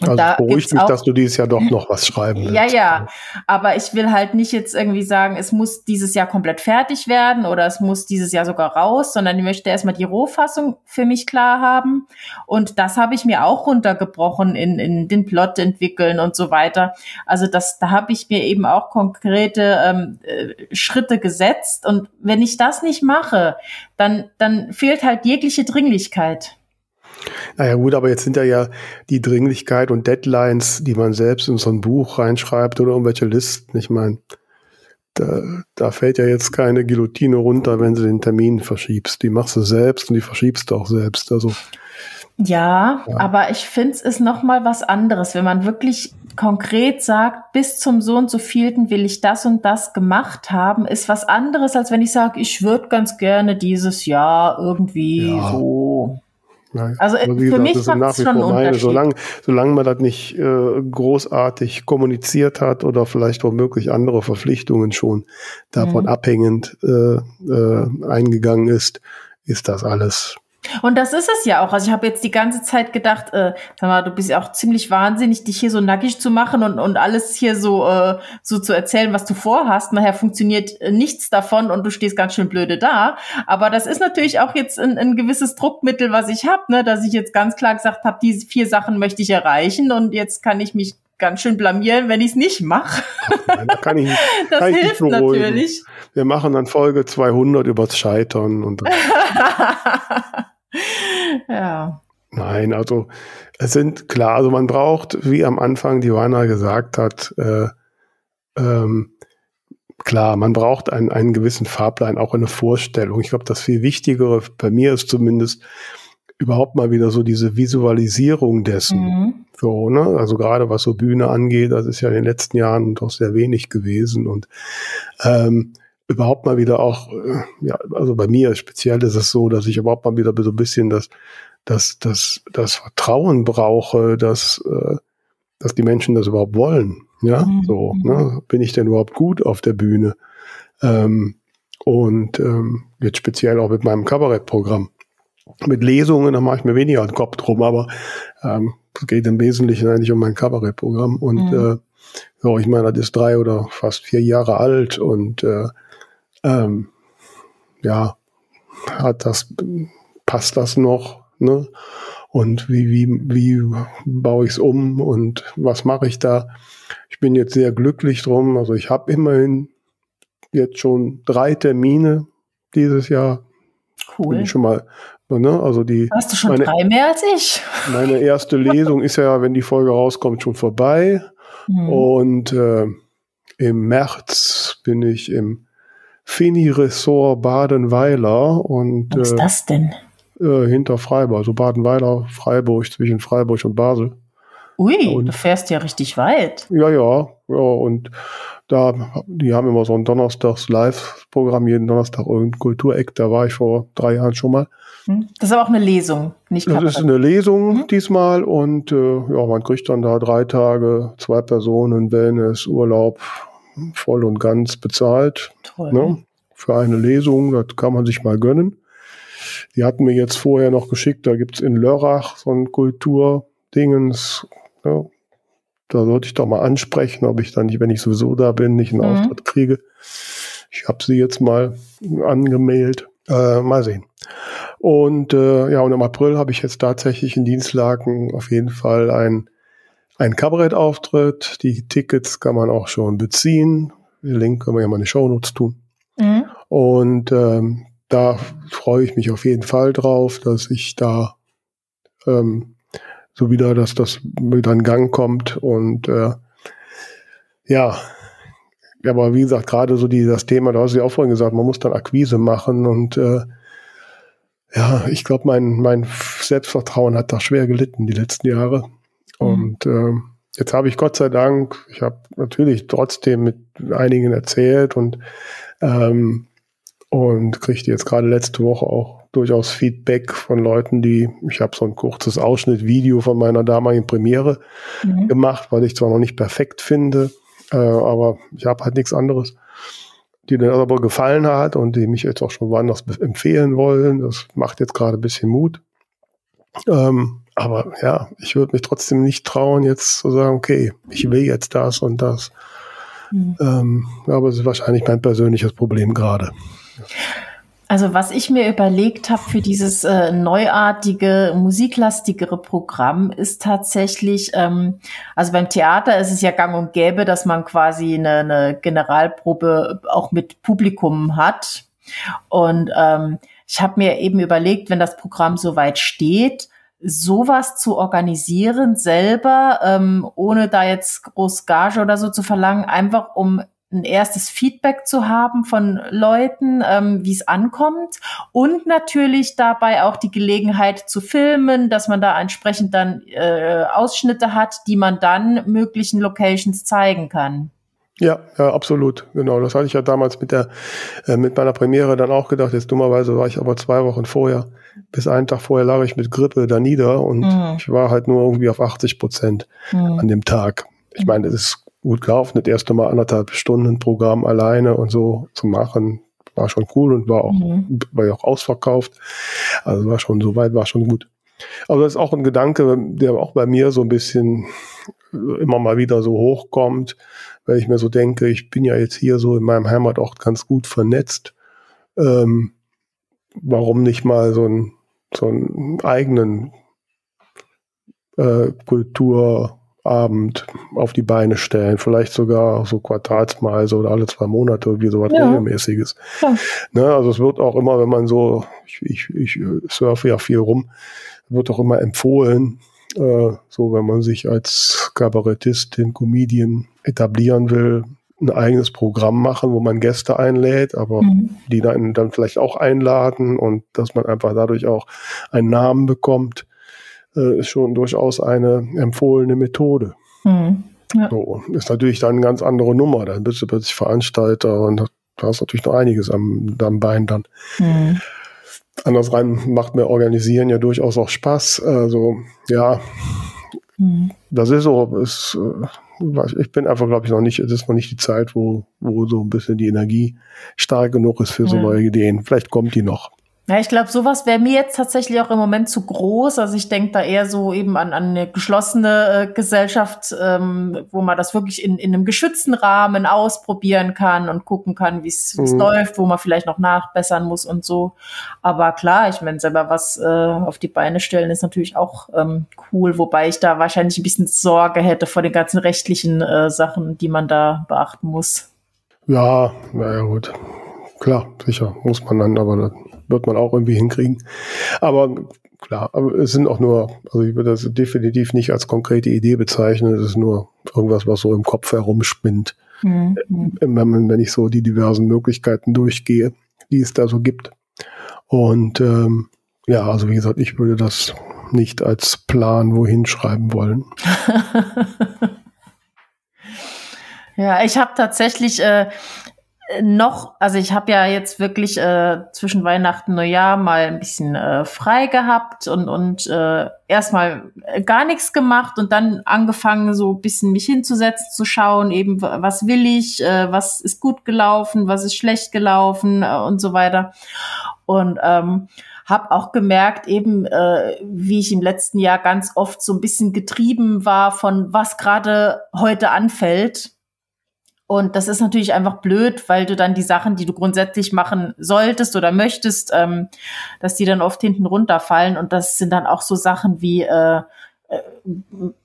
Und also da beruhigt mich, dass du dieses Jahr doch noch was schreiben willst. Ja, ja. Aber ich will halt nicht jetzt irgendwie sagen, es muss dieses Jahr komplett fertig werden oder es muss dieses Jahr sogar raus, sondern ich möchte erstmal die Rohfassung für mich klar haben. Und das habe ich mir auch runtergebrochen in, in den Plot entwickeln und so weiter. Also das, da habe ich mir eben auch konkrete ähm, äh, Schritte gesetzt. Und wenn ich das nicht mache, dann, dann fehlt halt jegliche Dringlichkeit. Naja gut, aber jetzt sind ja ja die Dringlichkeit und Deadlines, die man selbst in so ein Buch reinschreibt oder irgendwelche Listen. Ich meine, da, da fällt ja jetzt keine Guillotine runter, wenn du den Termin verschiebst. Die machst du selbst und die verschiebst du auch selbst. Also ja, ja. aber ich finde es ist noch mal was anderes, wenn man wirklich konkret sagt, bis zum so und so vielten will ich das und das gemacht haben, ist was anderes, als wenn ich sage, ich würde ganz gerne dieses Jahr irgendwie ja. so Nein. Also Aber für gesagt, mich macht es schon meine, solange, solange man das nicht äh, großartig kommuniziert hat oder vielleicht womöglich andere Verpflichtungen schon davon mhm. abhängend äh, äh, eingegangen ist, ist das alles und das ist es ja auch. Also ich habe jetzt die ganze Zeit gedacht, äh, sag mal, du bist ja auch ziemlich wahnsinnig, dich hier so nackig zu machen und, und alles hier so, äh, so zu erzählen, was du vorhast. Nachher funktioniert äh, nichts davon und du stehst ganz schön blöde da. Aber das ist natürlich auch jetzt ein, ein gewisses Druckmittel, was ich habe, ne? dass ich jetzt ganz klar gesagt habe, diese vier Sachen möchte ich erreichen und jetzt kann ich mich ganz schön blamieren, wenn ich es nicht mache. Da kann ich, das kann hilft ich natürlich. Wir machen dann Folge 200 übers Scheitern und ja. Nein, also es sind klar, also man braucht, wie am Anfang Johanna gesagt hat, äh, ähm, klar, man braucht einen, einen gewissen Fahrplan, auch eine Vorstellung. Ich glaube, das viel Wichtigere bei mir ist zumindest überhaupt mal wieder so diese Visualisierung dessen. Mhm. So, ne? Also gerade was so Bühne angeht, das ist ja in den letzten Jahren doch sehr wenig gewesen und ähm, überhaupt mal wieder auch, äh, ja, also bei mir speziell ist es so, dass ich überhaupt mal wieder so ein bisschen das, das, das, das Vertrauen brauche, dass, äh, dass die Menschen das überhaupt wollen. Ja, mhm. so, ne? bin ich denn überhaupt gut auf der Bühne? Ähm, und ähm, jetzt speziell auch mit meinem Kabarettprogramm. Mit Lesungen, da mache ich mir weniger einen Kopf drum, aber ähm, es geht im Wesentlichen eigentlich um mein Kabarettprogramm. Und mhm. äh, so, ich meine, das ist drei oder fast vier Jahre alt und äh, ähm, ja, hat das, passt das noch, ne? Und wie, wie, wie baue ich es um und was mache ich da? Ich bin jetzt sehr glücklich drum. Also ich habe immerhin jetzt schon drei Termine dieses Jahr. Cool. Bin ich schon mal, ne? Also die. Hast du schon meine, drei mehr als ich? Meine erste Lesung ist ja, wenn die Folge rauskommt, schon vorbei. Mhm. Und äh, im März bin ich im Fini-Ressort Badenweiler und Was ist äh, das denn? Äh, hinter Freiburg, also Badenweiler, Freiburg, zwischen Freiburg und Basel. Ui, und, du fährst ja richtig weit. Ja, ja, ja, und da, die haben immer so ein Donnerstags Live-Programm, jeden Donnerstag irgendein Kultureck, da war ich vor drei Jahren schon mal. Hm? Das ist aber auch eine Lesung, nicht Das ist eine Lesung mhm. diesmal und äh, ja, man kriegt dann da drei Tage, zwei Personen, Wellness, Urlaub, voll und ganz bezahlt. Toll. Ne? Für eine Lesung, das kann man sich mal gönnen. Die hatten mir jetzt vorher noch geschickt, da gibt es in Lörrach so ein Kulturdingens. Ja, da sollte ich doch mal ansprechen, ob ich dann nicht, wenn ich sowieso da bin, nicht einen mhm. Auftritt kriege. Ich habe sie jetzt mal angemeldet. Äh, mal sehen. Und äh, ja, und im April habe ich jetzt tatsächlich in Dienstlaken auf jeden Fall ein ein Kabarettauftritt. Die Tickets kann man auch schon beziehen. Den Link können wir ja mal in die Shownotes tun. Mhm. Und ähm, da freue ich mich auf jeden Fall drauf, dass ich da ähm, so wieder, dass das wieder in Gang kommt. Und äh, ja, aber wie gesagt, gerade so die, das Thema, da hast du ja auch vorhin gesagt, man muss dann Akquise machen und äh, ja, ich glaube, mein, mein Selbstvertrauen hat da schwer gelitten die letzten Jahre. Mhm. Und äh, jetzt habe ich Gott sei Dank, ich habe natürlich trotzdem mit einigen erzählt und ähm, und kriegte jetzt gerade letzte Woche auch durchaus Feedback von Leuten, die, ich habe so ein kurzes Ausschnittvideo von meiner damaligen Premiere mhm. gemacht, weil ich zwar noch nicht perfekt finde, äh, aber ich habe halt nichts anderes, die dann aber gefallen hat und die mich jetzt auch schon woanders empfehlen wollen. Das macht jetzt gerade ein bisschen Mut. Ähm, aber ja, ich würde mich trotzdem nicht trauen, jetzt zu sagen, okay, ich will jetzt das und das. Mhm. Ähm, aber es ist wahrscheinlich mein persönliches Problem gerade. Also was ich mir überlegt habe für dieses äh, neuartige, musiklastigere Programm ist tatsächlich, ähm, also beim Theater ist es ja gang und gäbe, dass man quasi eine, eine Generalprobe auch mit Publikum hat. Und ähm, ich habe mir eben überlegt, wenn das Programm soweit steht, sowas zu organisieren selber, ähm, ohne da jetzt groß Gage oder so zu verlangen, einfach um ein erstes Feedback zu haben von Leuten, ähm, wie es ankommt und natürlich dabei auch die Gelegenheit zu filmen, dass man da entsprechend dann äh, Ausschnitte hat, die man dann möglichen Locations zeigen kann. Ja, ja, absolut. Genau. Das hatte ich ja damals mit der, äh, mit meiner Premiere dann auch gedacht. Jetzt dummerweise war ich aber zwei Wochen vorher. Bis einen Tag vorher lag ich mit Grippe da nieder und mhm. ich war halt nur irgendwie auf 80 Prozent mhm. an dem Tag. Ich meine, es ist gut gelaufen, das erste Mal anderthalb Stunden Programm alleine und so zu machen. War schon cool und war auch, mhm. war ja auch ausverkauft. Also war schon, soweit war schon gut. Aber das ist auch ein Gedanke, der auch bei mir so ein bisschen immer mal wieder so hochkommt weil ich mir so denke, ich bin ja jetzt hier so in meinem Heimatort ganz gut vernetzt. Ähm, warum nicht mal so, ein, so einen eigenen äh, Kulturabend auf die Beine stellen? Vielleicht sogar so quartalsweise oder alle zwei Monate, wie so was ja. regelmäßiges. Ja. Ne, also es wird auch immer, wenn man so, ich, ich, ich surfe ja viel rum, wird auch immer empfohlen, so wenn man sich als Kabarettistin, Comedian etablieren will, ein eigenes Programm machen, wo man Gäste einlädt, aber mhm. die dann, dann vielleicht auch einladen und dass man einfach dadurch auch einen Namen bekommt, äh, ist schon durchaus eine empfohlene Methode. Mhm. Ja. So, ist natürlich dann eine ganz andere Nummer. Dann bist du plötzlich Veranstalter und da hast natürlich noch einiges am, am Bein dann. Mhm. Andersrum macht mir Organisieren ja durchaus auch Spaß. Also ja, mhm. das ist so. Ist, äh, ich bin einfach, glaube ich, noch nicht, es ist noch nicht die Zeit, wo, wo so ein bisschen die Energie stark genug ist für so neue Ideen. Vielleicht kommt die noch. Ja, ich glaube, sowas wäre mir jetzt tatsächlich auch im Moment zu groß. Also ich denke da eher so eben an, an eine geschlossene äh, Gesellschaft, ähm, wo man das wirklich in, in einem geschützten Rahmen ausprobieren kann und gucken kann, wie es mhm. läuft, wo man vielleicht noch nachbessern muss und so. Aber klar, ich meine, selber was äh, auf die Beine stellen ist natürlich auch ähm, cool, wobei ich da wahrscheinlich ein bisschen Sorge hätte vor den ganzen rechtlichen äh, Sachen, die man da beachten muss. Ja, naja gut. Klar, sicher, muss man dann, aber wird man auch irgendwie hinkriegen. Aber klar, aber es sind auch nur, also ich würde das definitiv nicht als konkrete Idee bezeichnen. Es ist nur irgendwas, was so im Kopf herumspinnt. Mhm. Wenn, wenn ich so die diversen Möglichkeiten durchgehe, die es da so gibt. Und ähm, ja, also wie gesagt, ich würde das nicht als Plan wohin schreiben wollen. ja, ich habe tatsächlich äh, noch, also ich habe ja jetzt wirklich äh, zwischen Weihnachten und Neujahr mal ein bisschen äh, frei gehabt und, und äh, erstmal gar nichts gemacht und dann angefangen, so ein bisschen mich hinzusetzen, zu schauen, eben, was will ich, äh, was ist gut gelaufen, was ist schlecht gelaufen äh, und so weiter. Und ähm, habe auch gemerkt, eben äh, wie ich im letzten Jahr ganz oft so ein bisschen getrieben war von was gerade heute anfällt und das ist natürlich einfach blöd, weil du dann die Sachen, die du grundsätzlich machen solltest oder möchtest, ähm, dass die dann oft hinten runterfallen. Und das sind dann auch so Sachen wie äh, äh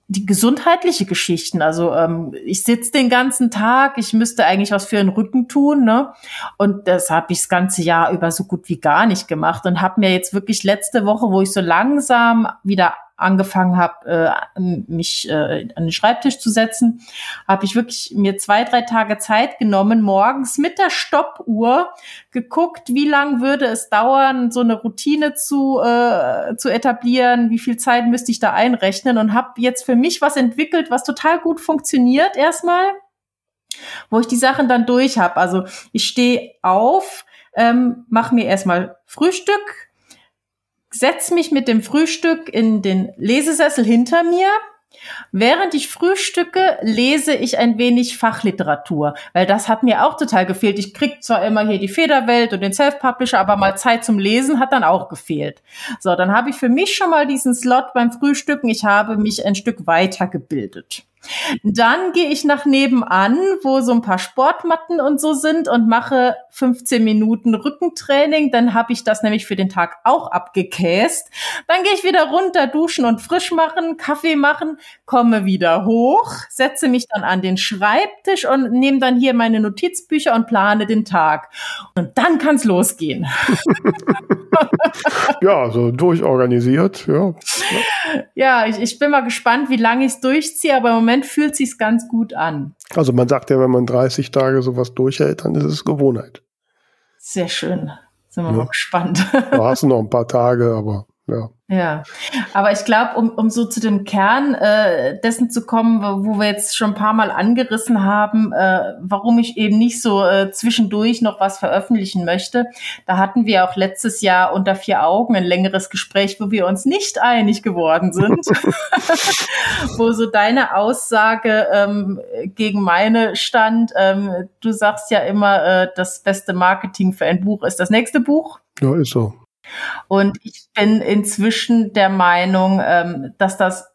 die gesundheitliche Geschichten. Also ähm, ich sitze den ganzen Tag, ich müsste eigentlich was für den Rücken tun, ne? Und das habe ich das ganze Jahr über so gut wie gar nicht gemacht und habe mir jetzt wirklich letzte Woche, wo ich so langsam wieder angefangen habe, äh, mich äh, an den Schreibtisch zu setzen, habe ich wirklich mir zwei, drei Tage Zeit genommen, morgens mit der Stoppuhr geguckt, wie lang würde es dauern, so eine Routine zu, äh, zu etablieren, wie viel Zeit müsste ich da einrechnen und habe jetzt für mich was entwickelt, was total gut funktioniert erstmal, wo ich die Sachen dann durch habe. Also ich stehe auf, ähm, mache mir erstmal Frühstück, setze mich mit dem Frühstück in den Lesesessel hinter mir. Während ich frühstücke, lese ich ein wenig Fachliteratur, weil das hat mir auch total gefehlt. Ich krieg zwar immer hier die Federwelt und den Self-Publisher, aber mal Zeit zum Lesen hat dann auch gefehlt. So, dann habe ich für mich schon mal diesen Slot beim Frühstücken. Ich habe mich ein Stück weitergebildet. Dann gehe ich nach nebenan, wo so ein paar Sportmatten und so sind und mache 15 Minuten Rückentraining. Dann habe ich das nämlich für den Tag auch abgekäst. Dann gehe ich wieder runter, duschen und frisch machen, Kaffee machen, komme wieder hoch, setze mich dann an den Schreibtisch und nehme dann hier meine Notizbücher und plane den Tag. Und dann kann es losgehen. ja, so durchorganisiert, ja. ja, ich, ich bin mal gespannt, wie lange ich es durchziehe, aber im Moment fühlt sich ganz gut an. Also man sagt ja, wenn man 30 Tage sowas durchhält, dann ist es Gewohnheit. Sehr schön. Sind wir ja. mal gespannt. Da hast du noch ein paar Tage, aber ja. Ja, aber ich glaube, um, um so zu dem Kern äh, dessen zu kommen, wo, wo wir jetzt schon ein paar Mal angerissen haben, äh, warum ich eben nicht so äh, zwischendurch noch was veröffentlichen möchte, da hatten wir auch letztes Jahr unter vier Augen ein längeres Gespräch, wo wir uns nicht einig geworden sind, wo so deine Aussage ähm, gegen meine stand. Ähm, du sagst ja immer, äh, das beste Marketing für ein Buch ist das nächste Buch. Ja, ist so. Und ich bin inzwischen der Meinung, ähm, dass das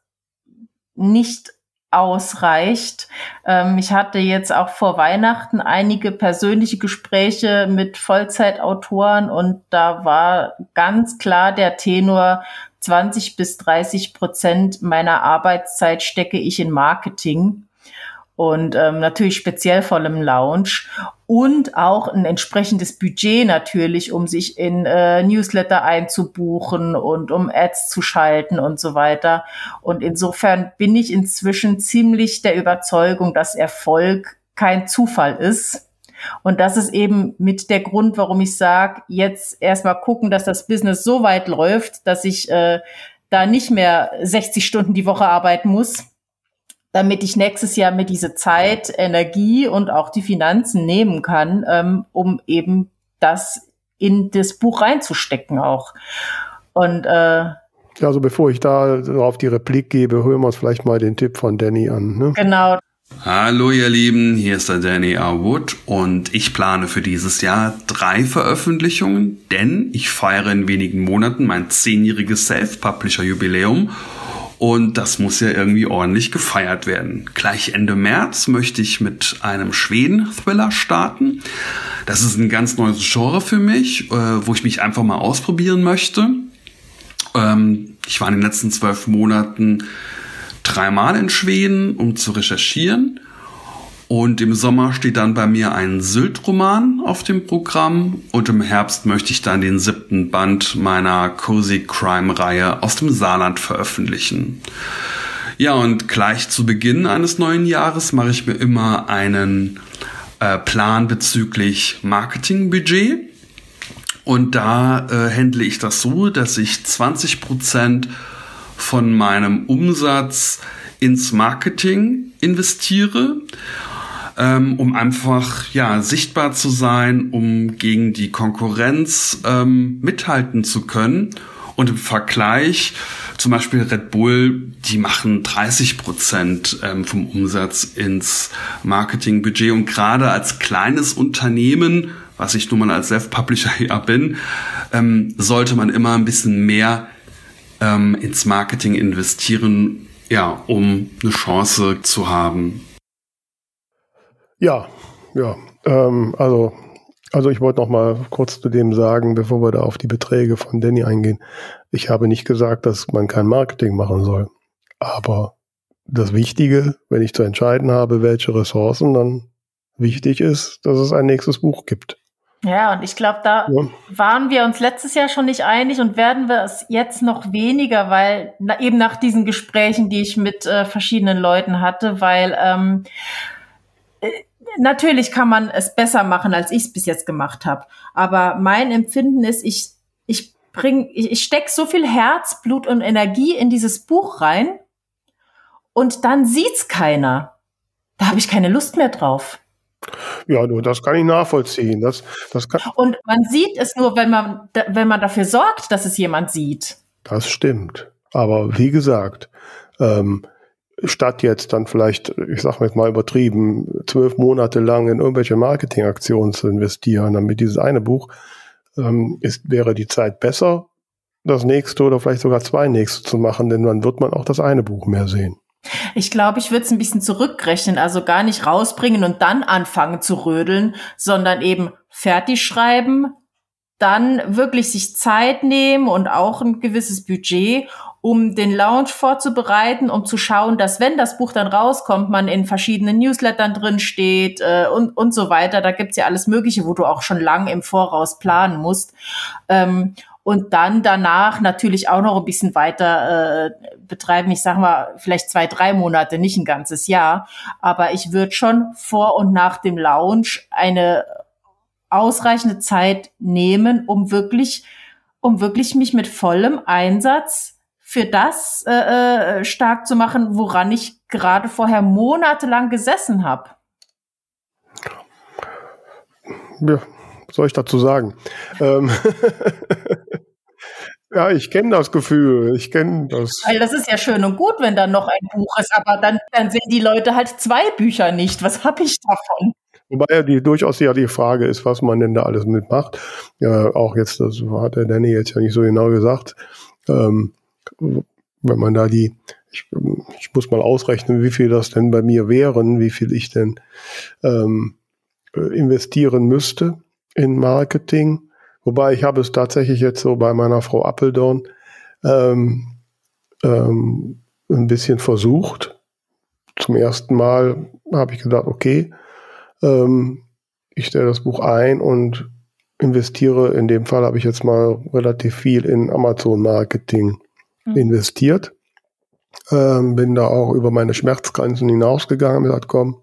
nicht ausreicht. Ähm, ich hatte jetzt auch vor Weihnachten einige persönliche Gespräche mit Vollzeitautoren und da war ganz klar der Tenor, 20 bis 30 Prozent meiner Arbeitszeit stecke ich in Marketing und ähm, natürlich speziell vor dem Lounge und auch ein entsprechendes Budget natürlich, um sich in äh, Newsletter einzubuchen und um Ads zu schalten und so weiter. Und insofern bin ich inzwischen ziemlich der Überzeugung, dass Erfolg kein Zufall ist. Und das ist eben mit der Grund, warum ich sage, jetzt erstmal gucken, dass das Business so weit läuft, dass ich äh, da nicht mehr 60 Stunden die Woche arbeiten muss, damit ich nächstes Jahr mir diese Zeit, Energie und auch die Finanzen nehmen kann, ähm, um eben das in das Buch reinzustecken auch. Und äh, ja, also bevor ich da auf die Replik gebe, hören wir uns vielleicht mal den Tipp von Danny an. Ne? Genau. Hallo ihr Lieben, hier ist der Danny R. Wood und ich plane für dieses Jahr drei Veröffentlichungen, denn ich feiere in wenigen Monaten mein zehnjähriges Self-Publisher-Jubiläum und das muss ja irgendwie ordentlich gefeiert werden. Gleich Ende März möchte ich mit einem Schweden-Thriller starten. Das ist ein ganz neues Genre für mich, äh, wo ich mich einfach mal ausprobieren möchte. Ähm, ich war in den letzten zwölf Monaten dreimal in Schweden, um zu recherchieren. Und im Sommer steht dann bei mir ein Sylt-Roman auf dem Programm. Und im Herbst möchte ich dann den siebten Band meiner Cozy Crime-Reihe aus dem Saarland veröffentlichen. Ja, und gleich zu Beginn eines neuen Jahres mache ich mir immer einen äh, Plan bezüglich Marketingbudget. Und da äh, handle ich das so, dass ich 20 Prozent von meinem Umsatz ins Marketing investiere ähm, um einfach ja sichtbar zu sein, um gegen die Konkurrenz ähm, mithalten zu können. Und im Vergleich, zum Beispiel Red Bull, die machen 30 Prozent ähm, vom Umsatz ins Marketingbudget. Und gerade als kleines Unternehmen, was ich nun mal als Self-Publisher ja bin, ähm, sollte man immer ein bisschen mehr ähm, ins Marketing investieren, ja, um eine Chance zu haben. Ja, ja. Ähm, also, also ich wollte noch mal kurz zu dem sagen, bevor wir da auf die Beträge von Danny eingehen. Ich habe nicht gesagt, dass man kein Marketing machen soll. Aber das Wichtige, wenn ich zu entscheiden habe, welche Ressourcen dann wichtig ist, dass es ein nächstes Buch gibt. Ja, und ich glaube, da ja. waren wir uns letztes Jahr schon nicht einig und werden wir es jetzt noch weniger, weil na, eben nach diesen Gesprächen, die ich mit äh, verschiedenen Leuten hatte, weil ähm, äh, natürlich kann man es besser machen, als ich es bis jetzt gemacht habe. Aber mein Empfinden ist, ich, ich bring, ich, ich steck so viel Herzblut und Energie in dieses Buch rein und dann sieht's keiner. Da habe ich keine Lust mehr drauf. Ja, nur das kann ich nachvollziehen. Das, das kann und man sieht es nur, wenn man, wenn man dafür sorgt, dass es jemand sieht. Das stimmt. Aber wie gesagt, ähm, statt jetzt dann vielleicht, ich sage jetzt mal übertrieben, zwölf Monate lang in irgendwelche Marketingaktionen zu investieren, damit dieses eine Buch ähm, ist, wäre die Zeit besser, das nächste oder vielleicht sogar zwei nächste zu machen, denn dann wird man auch das eine Buch mehr sehen. Ich glaube, ich würde es ein bisschen zurückrechnen, also gar nicht rausbringen und dann anfangen zu rödeln, sondern eben fertig schreiben, dann wirklich sich Zeit nehmen und auch ein gewisses Budget um den Launch vorzubereiten, um zu schauen, dass wenn das Buch dann rauskommt, man in verschiedenen Newslettern drin steht äh, und, und so weiter. Da gibt's ja alles Mögliche, wo du auch schon lang im Voraus planen musst. Ähm, und dann danach natürlich auch noch ein bisschen weiter äh, betreiben. Ich sage mal, vielleicht zwei, drei Monate, nicht ein ganzes Jahr. Aber ich würde schon vor und nach dem Launch eine ausreichende Zeit nehmen, um wirklich, um wirklich mich mit vollem Einsatz für das äh, äh stark zu machen, woran ich gerade vorher monatelang gesessen habe. Ja, was soll ich dazu sagen? Ähm ja, ich kenne das Gefühl. Ich kenne das. Weil das ist ja schön und gut, wenn dann noch ein Buch ist, aber dann, dann sehen die Leute halt zwei Bücher nicht. Was habe ich davon? Wobei ja die, durchaus ja die Frage ist, was man denn da alles mitmacht. Ja, auch jetzt, das hat der Danny jetzt ja nicht so genau gesagt. Ähm, wenn man da die, ich, ich, muss mal ausrechnen, wie viel das denn bei mir wären, wie viel ich denn ähm, investieren müsste in Marketing. Wobei ich habe es tatsächlich jetzt so bei meiner Frau Appeldorn ähm, ähm, ein bisschen versucht. Zum ersten Mal habe ich gedacht, okay, ähm, ich stelle das Buch ein und investiere. In dem Fall habe ich jetzt mal relativ viel in Amazon-Marketing mhm. investiert. Ähm, bin da auch über meine Schmerzgrenzen hinausgegangen, gesagt, komm,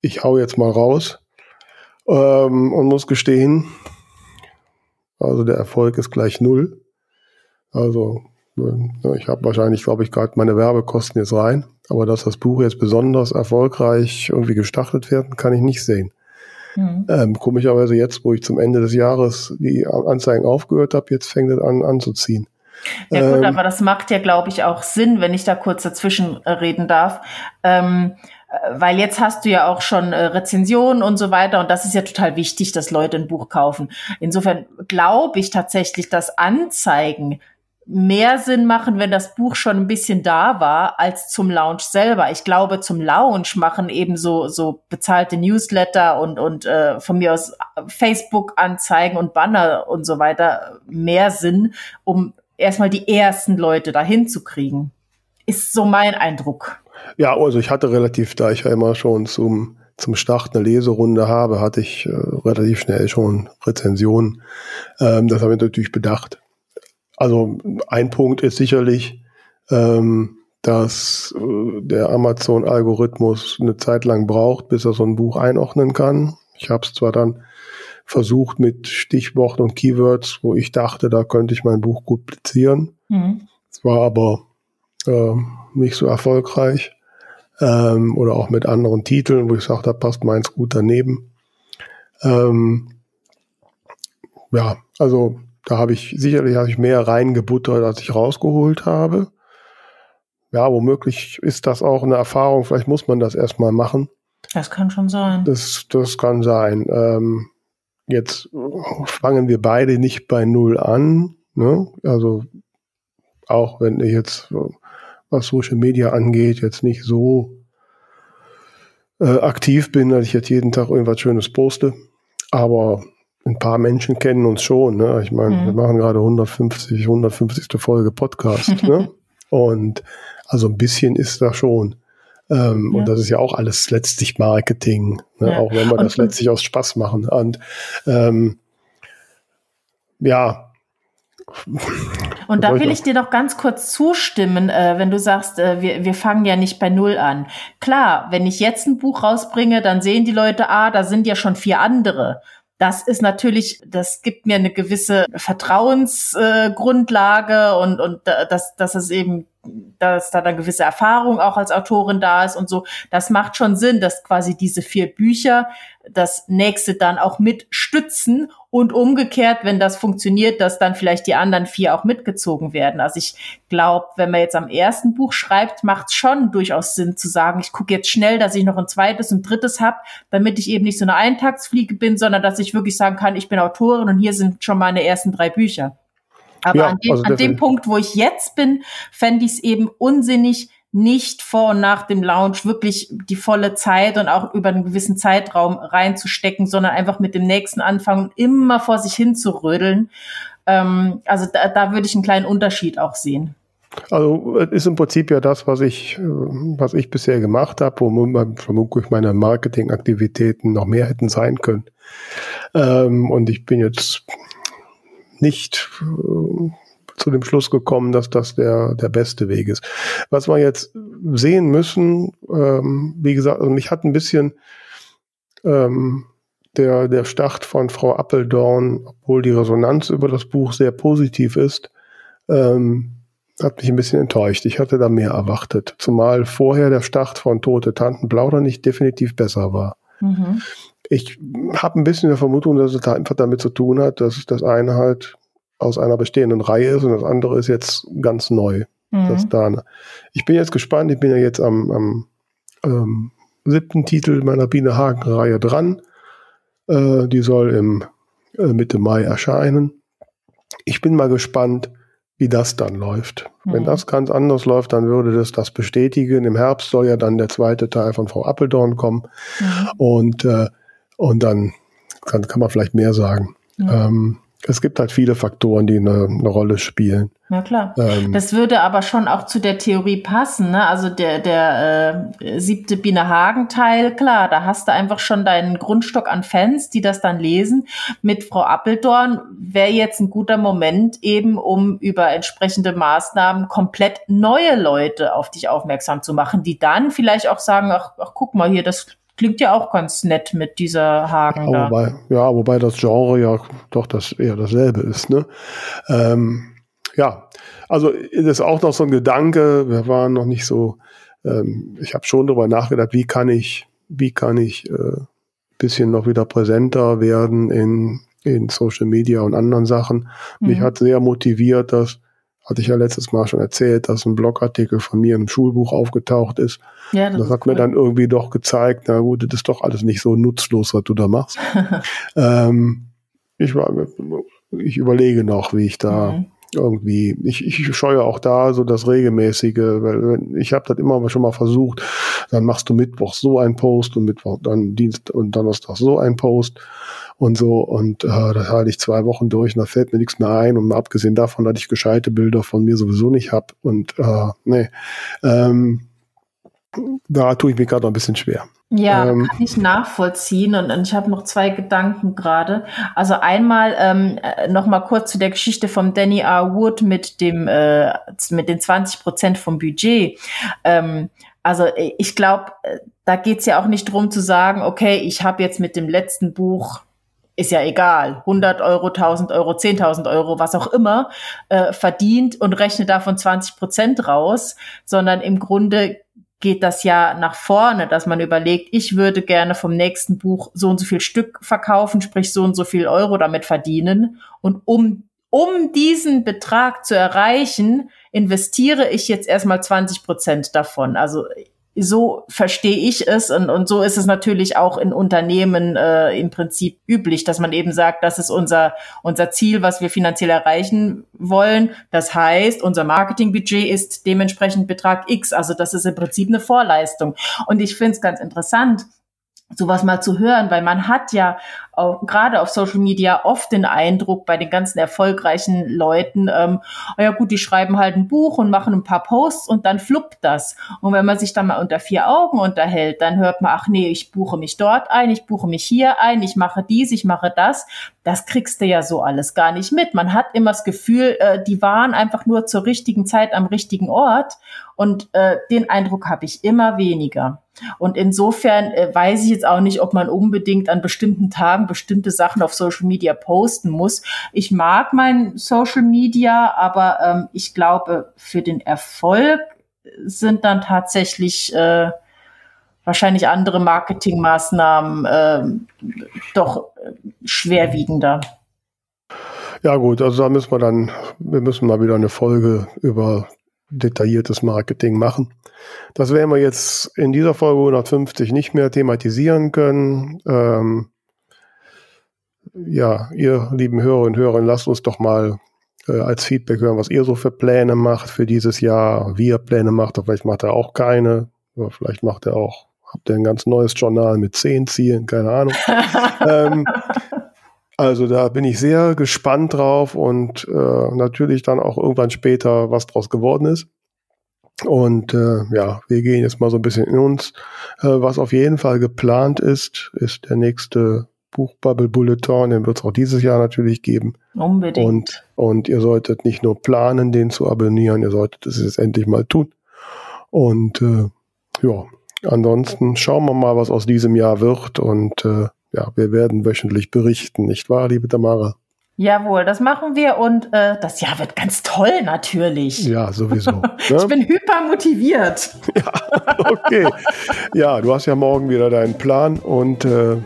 ich hau jetzt mal raus ähm, und muss gestehen, also der Erfolg ist gleich null. Also äh, ich habe wahrscheinlich, glaube ich, gerade meine Werbekosten jetzt rein, aber dass das Buch jetzt besonders erfolgreich irgendwie gestartet werden, kann ich nicht sehen. Mhm. Ähm, komischerweise jetzt, wo ich zum Ende des Jahres die Anzeigen aufgehört habe, jetzt fängt es an anzuziehen. Ja gut, ähm, aber das macht ja, glaube ich, auch Sinn, wenn ich da kurz dazwischen reden darf. Ähm, äh, weil jetzt hast du ja auch schon äh, Rezensionen und so weiter und das ist ja total wichtig, dass Leute ein Buch kaufen. Insofern glaube ich tatsächlich, dass Anzeigen mehr Sinn machen, wenn das Buch schon ein bisschen da war, als zum Launch selber. Ich glaube, zum Launch machen eben so, so bezahlte Newsletter und, und äh, von mir aus Facebook-Anzeigen und Banner und so weiter mehr Sinn, um erstmal die ersten Leute dahin zu kriegen. Ist so mein Eindruck. Ja, also ich hatte relativ, da ich ja immer schon zum, zum Start eine Leserunde habe, hatte ich äh, relativ schnell schon Rezensionen. Ähm, das habe ich natürlich bedacht. Also ein Punkt ist sicherlich, ähm, dass äh, der Amazon-Algorithmus eine Zeit lang braucht, bis er so ein Buch einordnen kann. Ich habe es zwar dann versucht mit Stichworten und Keywords, wo ich dachte, da könnte ich mein Buch gut platzieren. Mhm. Es war aber äh, nicht so erfolgreich ähm, oder auch mit anderen Titeln, wo ich sage, da passt meins gut daneben. Ähm, ja, also da habe ich sicherlich habe ich mehr reingebuttert, als ich rausgeholt habe. Ja, womöglich ist das auch eine Erfahrung. Vielleicht muss man das erstmal machen. Das kann schon sein. Das, das kann sein. Ähm, jetzt fangen wir beide nicht bei Null an. Ne? Also auch wenn ich jetzt was Social Media angeht, jetzt nicht so äh, aktiv bin, dass ich jetzt jeden Tag irgendwas Schönes poste. Aber ein paar Menschen kennen uns schon. Ne? Ich meine, mhm. wir machen gerade 150, 150. Folge Podcast. ne? Und also ein bisschen ist da schon. Ähm, ja. Und das ist ja auch alles letztlich Marketing, ne? ja. auch wenn wir das letztlich aus Spaß machen. Und ähm, ja, und da will ich dir doch ganz kurz zustimmen, äh, wenn du sagst, äh, wir, wir fangen ja nicht bei Null an. Klar, wenn ich jetzt ein Buch rausbringe, dann sehen die Leute, ah, da sind ja schon vier andere. Das ist natürlich, das gibt mir eine gewisse Vertrauensgrundlage äh, und, und dass, dass es eben dass da eine gewisse Erfahrung auch als Autorin da ist und so. Das macht schon Sinn, dass quasi diese vier Bücher das nächste dann auch mitstützen und umgekehrt, wenn das funktioniert, dass dann vielleicht die anderen vier auch mitgezogen werden. Also ich glaube, wenn man jetzt am ersten Buch schreibt, macht es schon durchaus Sinn zu sagen, ich gucke jetzt schnell, dass ich noch ein zweites und drittes habe, damit ich eben nicht so eine Eintagsfliege bin, sondern dass ich wirklich sagen kann, ich bin Autorin und hier sind schon meine ersten drei Bücher. Aber ja, an, dem, also an dem Punkt, wo ich jetzt bin, fände ich es eben unsinnig, nicht vor und nach dem Launch wirklich die volle Zeit und auch über einen gewissen Zeitraum reinzustecken, sondern einfach mit dem nächsten anfangen immer vor sich hin zu rödeln. Ähm, also da, da würde ich einen kleinen Unterschied auch sehen. Also ist im Prinzip ja das, was ich, was ich bisher gemacht habe, wo vermutlich meine Marketingaktivitäten noch mehr hätten sein können. Ähm, und ich bin jetzt nicht äh, zu dem Schluss gekommen, dass das der, der beste Weg ist. Was wir jetzt sehen müssen, ähm, wie gesagt, also mich hat ein bisschen ähm, der, der Start von Frau Appeldorn, obwohl die Resonanz über das Buch sehr positiv ist, ähm, hat mich ein bisschen enttäuscht. Ich hatte da mehr erwartet. Zumal vorher der Start von Tote Tanten Plauder nicht definitiv besser war. Mhm. Ich habe ein bisschen der Vermutung, dass es da einfach damit zu tun hat, dass das eine halt aus einer bestehenden Reihe ist und das andere ist jetzt ganz neu. Mhm. Das da. Ich bin jetzt gespannt. Ich bin ja jetzt am, am ähm, siebten Titel meiner Biene Hagen-Reihe dran. Äh, die soll im äh, Mitte Mai erscheinen. Ich bin mal gespannt, wie das dann läuft. Mhm. Wenn das ganz anders läuft, dann würde das das bestätigen. Im Herbst soll ja dann der zweite Teil von Frau Appeldorn kommen. Mhm. Und, äh, und dann kann, kann man vielleicht mehr sagen. Mhm. Ähm, es gibt halt viele Faktoren, die eine, eine Rolle spielen. Ja klar. Ähm, das würde aber schon auch zu der Theorie passen. Ne? Also der, der äh, siebte Biene Hagen-Teil, klar, da hast du einfach schon deinen Grundstock an Fans, die das dann lesen. Mit Frau Appeldorn wäre jetzt ein guter Moment eben, um über entsprechende Maßnahmen komplett neue Leute auf dich aufmerksam zu machen, die dann vielleicht auch sagen, ach, ach guck mal hier, das klingt ja auch ganz nett mit dieser Hagen ja, wobei, ja, wobei das Genre ja doch das eher dasselbe ist. Ne? Ähm, ja, also ist es auch noch so ein Gedanke. Wir waren noch nicht so. Ähm, ich habe schon darüber nachgedacht, wie kann ich, wie kann ich äh, bisschen noch wieder präsenter werden in in Social Media und anderen Sachen. Mhm. Mich hat sehr motiviert, dass hatte ich ja letztes Mal schon erzählt, dass ein Blogartikel von mir im Schulbuch aufgetaucht ist. Ja, das, das hat cool. mir dann irgendwie doch gezeigt, na gut, das ist doch alles nicht so nutzlos, was du da machst. ähm, ich, war, ich überlege noch, wie ich da mhm. Irgendwie, ich, ich scheue auch da so das regelmäßige, weil ich habe das immer schon mal versucht, dann machst du Mittwoch so ein Post und Mittwoch dann Dienst und Donnerstag so ein Post und so. Und äh, da halte ich zwei Wochen durch und da fällt mir nichts mehr ein. Und abgesehen davon, dass ich gescheite Bilder von mir sowieso nicht habe. Und äh, nee, ähm, da tue ich mir gerade noch ein bisschen schwer. Ja, ähm, kann ich nachvollziehen und, und ich habe noch zwei Gedanken gerade. Also einmal ähm, äh, noch mal kurz zu der Geschichte von Danny R. Wood mit dem äh, mit den 20 Prozent vom Budget. Ähm, also ich glaube, äh, da geht's ja auch nicht drum zu sagen, okay, ich habe jetzt mit dem letzten Buch ist ja egal, 100 Euro, 1000 Euro, 10.000 Euro, was auch immer, äh, verdient und rechne davon 20 Prozent raus, sondern im Grunde geht das ja nach vorne, dass man überlegt, ich würde gerne vom nächsten Buch so und so viel Stück verkaufen, sprich so und so viel Euro damit verdienen. Und um, um diesen Betrag zu erreichen, investiere ich jetzt erstmal 20 Prozent davon. Also so verstehe ich es und, und so ist es natürlich auch in Unternehmen äh, im Prinzip üblich, dass man eben sagt, das ist unser, unser Ziel, was wir finanziell erreichen wollen. Das heißt, unser Marketingbudget ist dementsprechend Betrag X. Also das ist im Prinzip eine Vorleistung. Und ich finde es ganz interessant, sowas mal zu hören, weil man hat ja auch, gerade auf Social Media oft den Eindruck bei den ganzen erfolgreichen Leuten, ähm, oh ja gut, die schreiben halt ein Buch und machen ein paar Posts und dann fluppt das. Und wenn man sich dann mal unter vier Augen unterhält, dann hört man, ach nee, ich buche mich dort ein, ich buche mich hier ein, ich mache dies, ich mache das. Das kriegst du ja so alles gar nicht mit. Man hat immer das Gefühl, äh, die waren einfach nur zur richtigen Zeit am richtigen Ort und äh, den Eindruck habe ich immer weniger. Und insofern äh, weiß ich jetzt auch nicht, ob man unbedingt an bestimmten Tagen bestimmte Sachen auf Social Media posten muss. Ich mag mein Social Media, aber ähm, ich glaube, für den Erfolg sind dann tatsächlich äh, wahrscheinlich andere Marketingmaßnahmen äh, doch schwerwiegender. Ja gut, also da müssen wir dann, wir müssen mal wieder eine Folge über detailliertes Marketing machen. Das werden wir jetzt in dieser Folge 150 nicht mehr thematisieren können. Ähm, ja, ihr lieben Hörerinnen und Hörer, lasst uns doch mal äh, als Feedback hören, was ihr so für Pläne macht für dieses Jahr, wie ihr Pläne macht, vielleicht macht er auch keine, oder vielleicht macht er auch, habt ihr ein ganz neues Journal mit zehn Zielen, keine Ahnung. ähm, also da bin ich sehr gespannt drauf und äh, natürlich dann auch irgendwann später, was draus geworden ist. Und äh, ja, wir gehen jetzt mal so ein bisschen in uns. Äh, was auf jeden Fall geplant ist, ist der nächste Buchbubble Bulletin, den wird es auch dieses Jahr natürlich geben. Unbedingt. Und, und ihr solltet nicht nur planen, den zu abonnieren, ihr solltet es jetzt endlich mal tun. Und äh, ja, ansonsten schauen wir mal, was aus diesem Jahr wird. Und äh, ja, wir werden wöchentlich berichten, nicht wahr, liebe Tamara? Jawohl, das machen wir und äh, das Jahr wird ganz toll natürlich. Ja, sowieso. ne? Ich bin hyper motiviert. Ja, okay. ja, du hast ja morgen wieder deinen Plan und äh,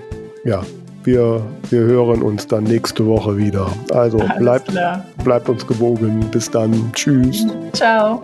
ja, wir, wir hören uns dann nächste Woche wieder. Also bleibt, bleibt uns gewogen. Bis dann. Tschüss. Ciao.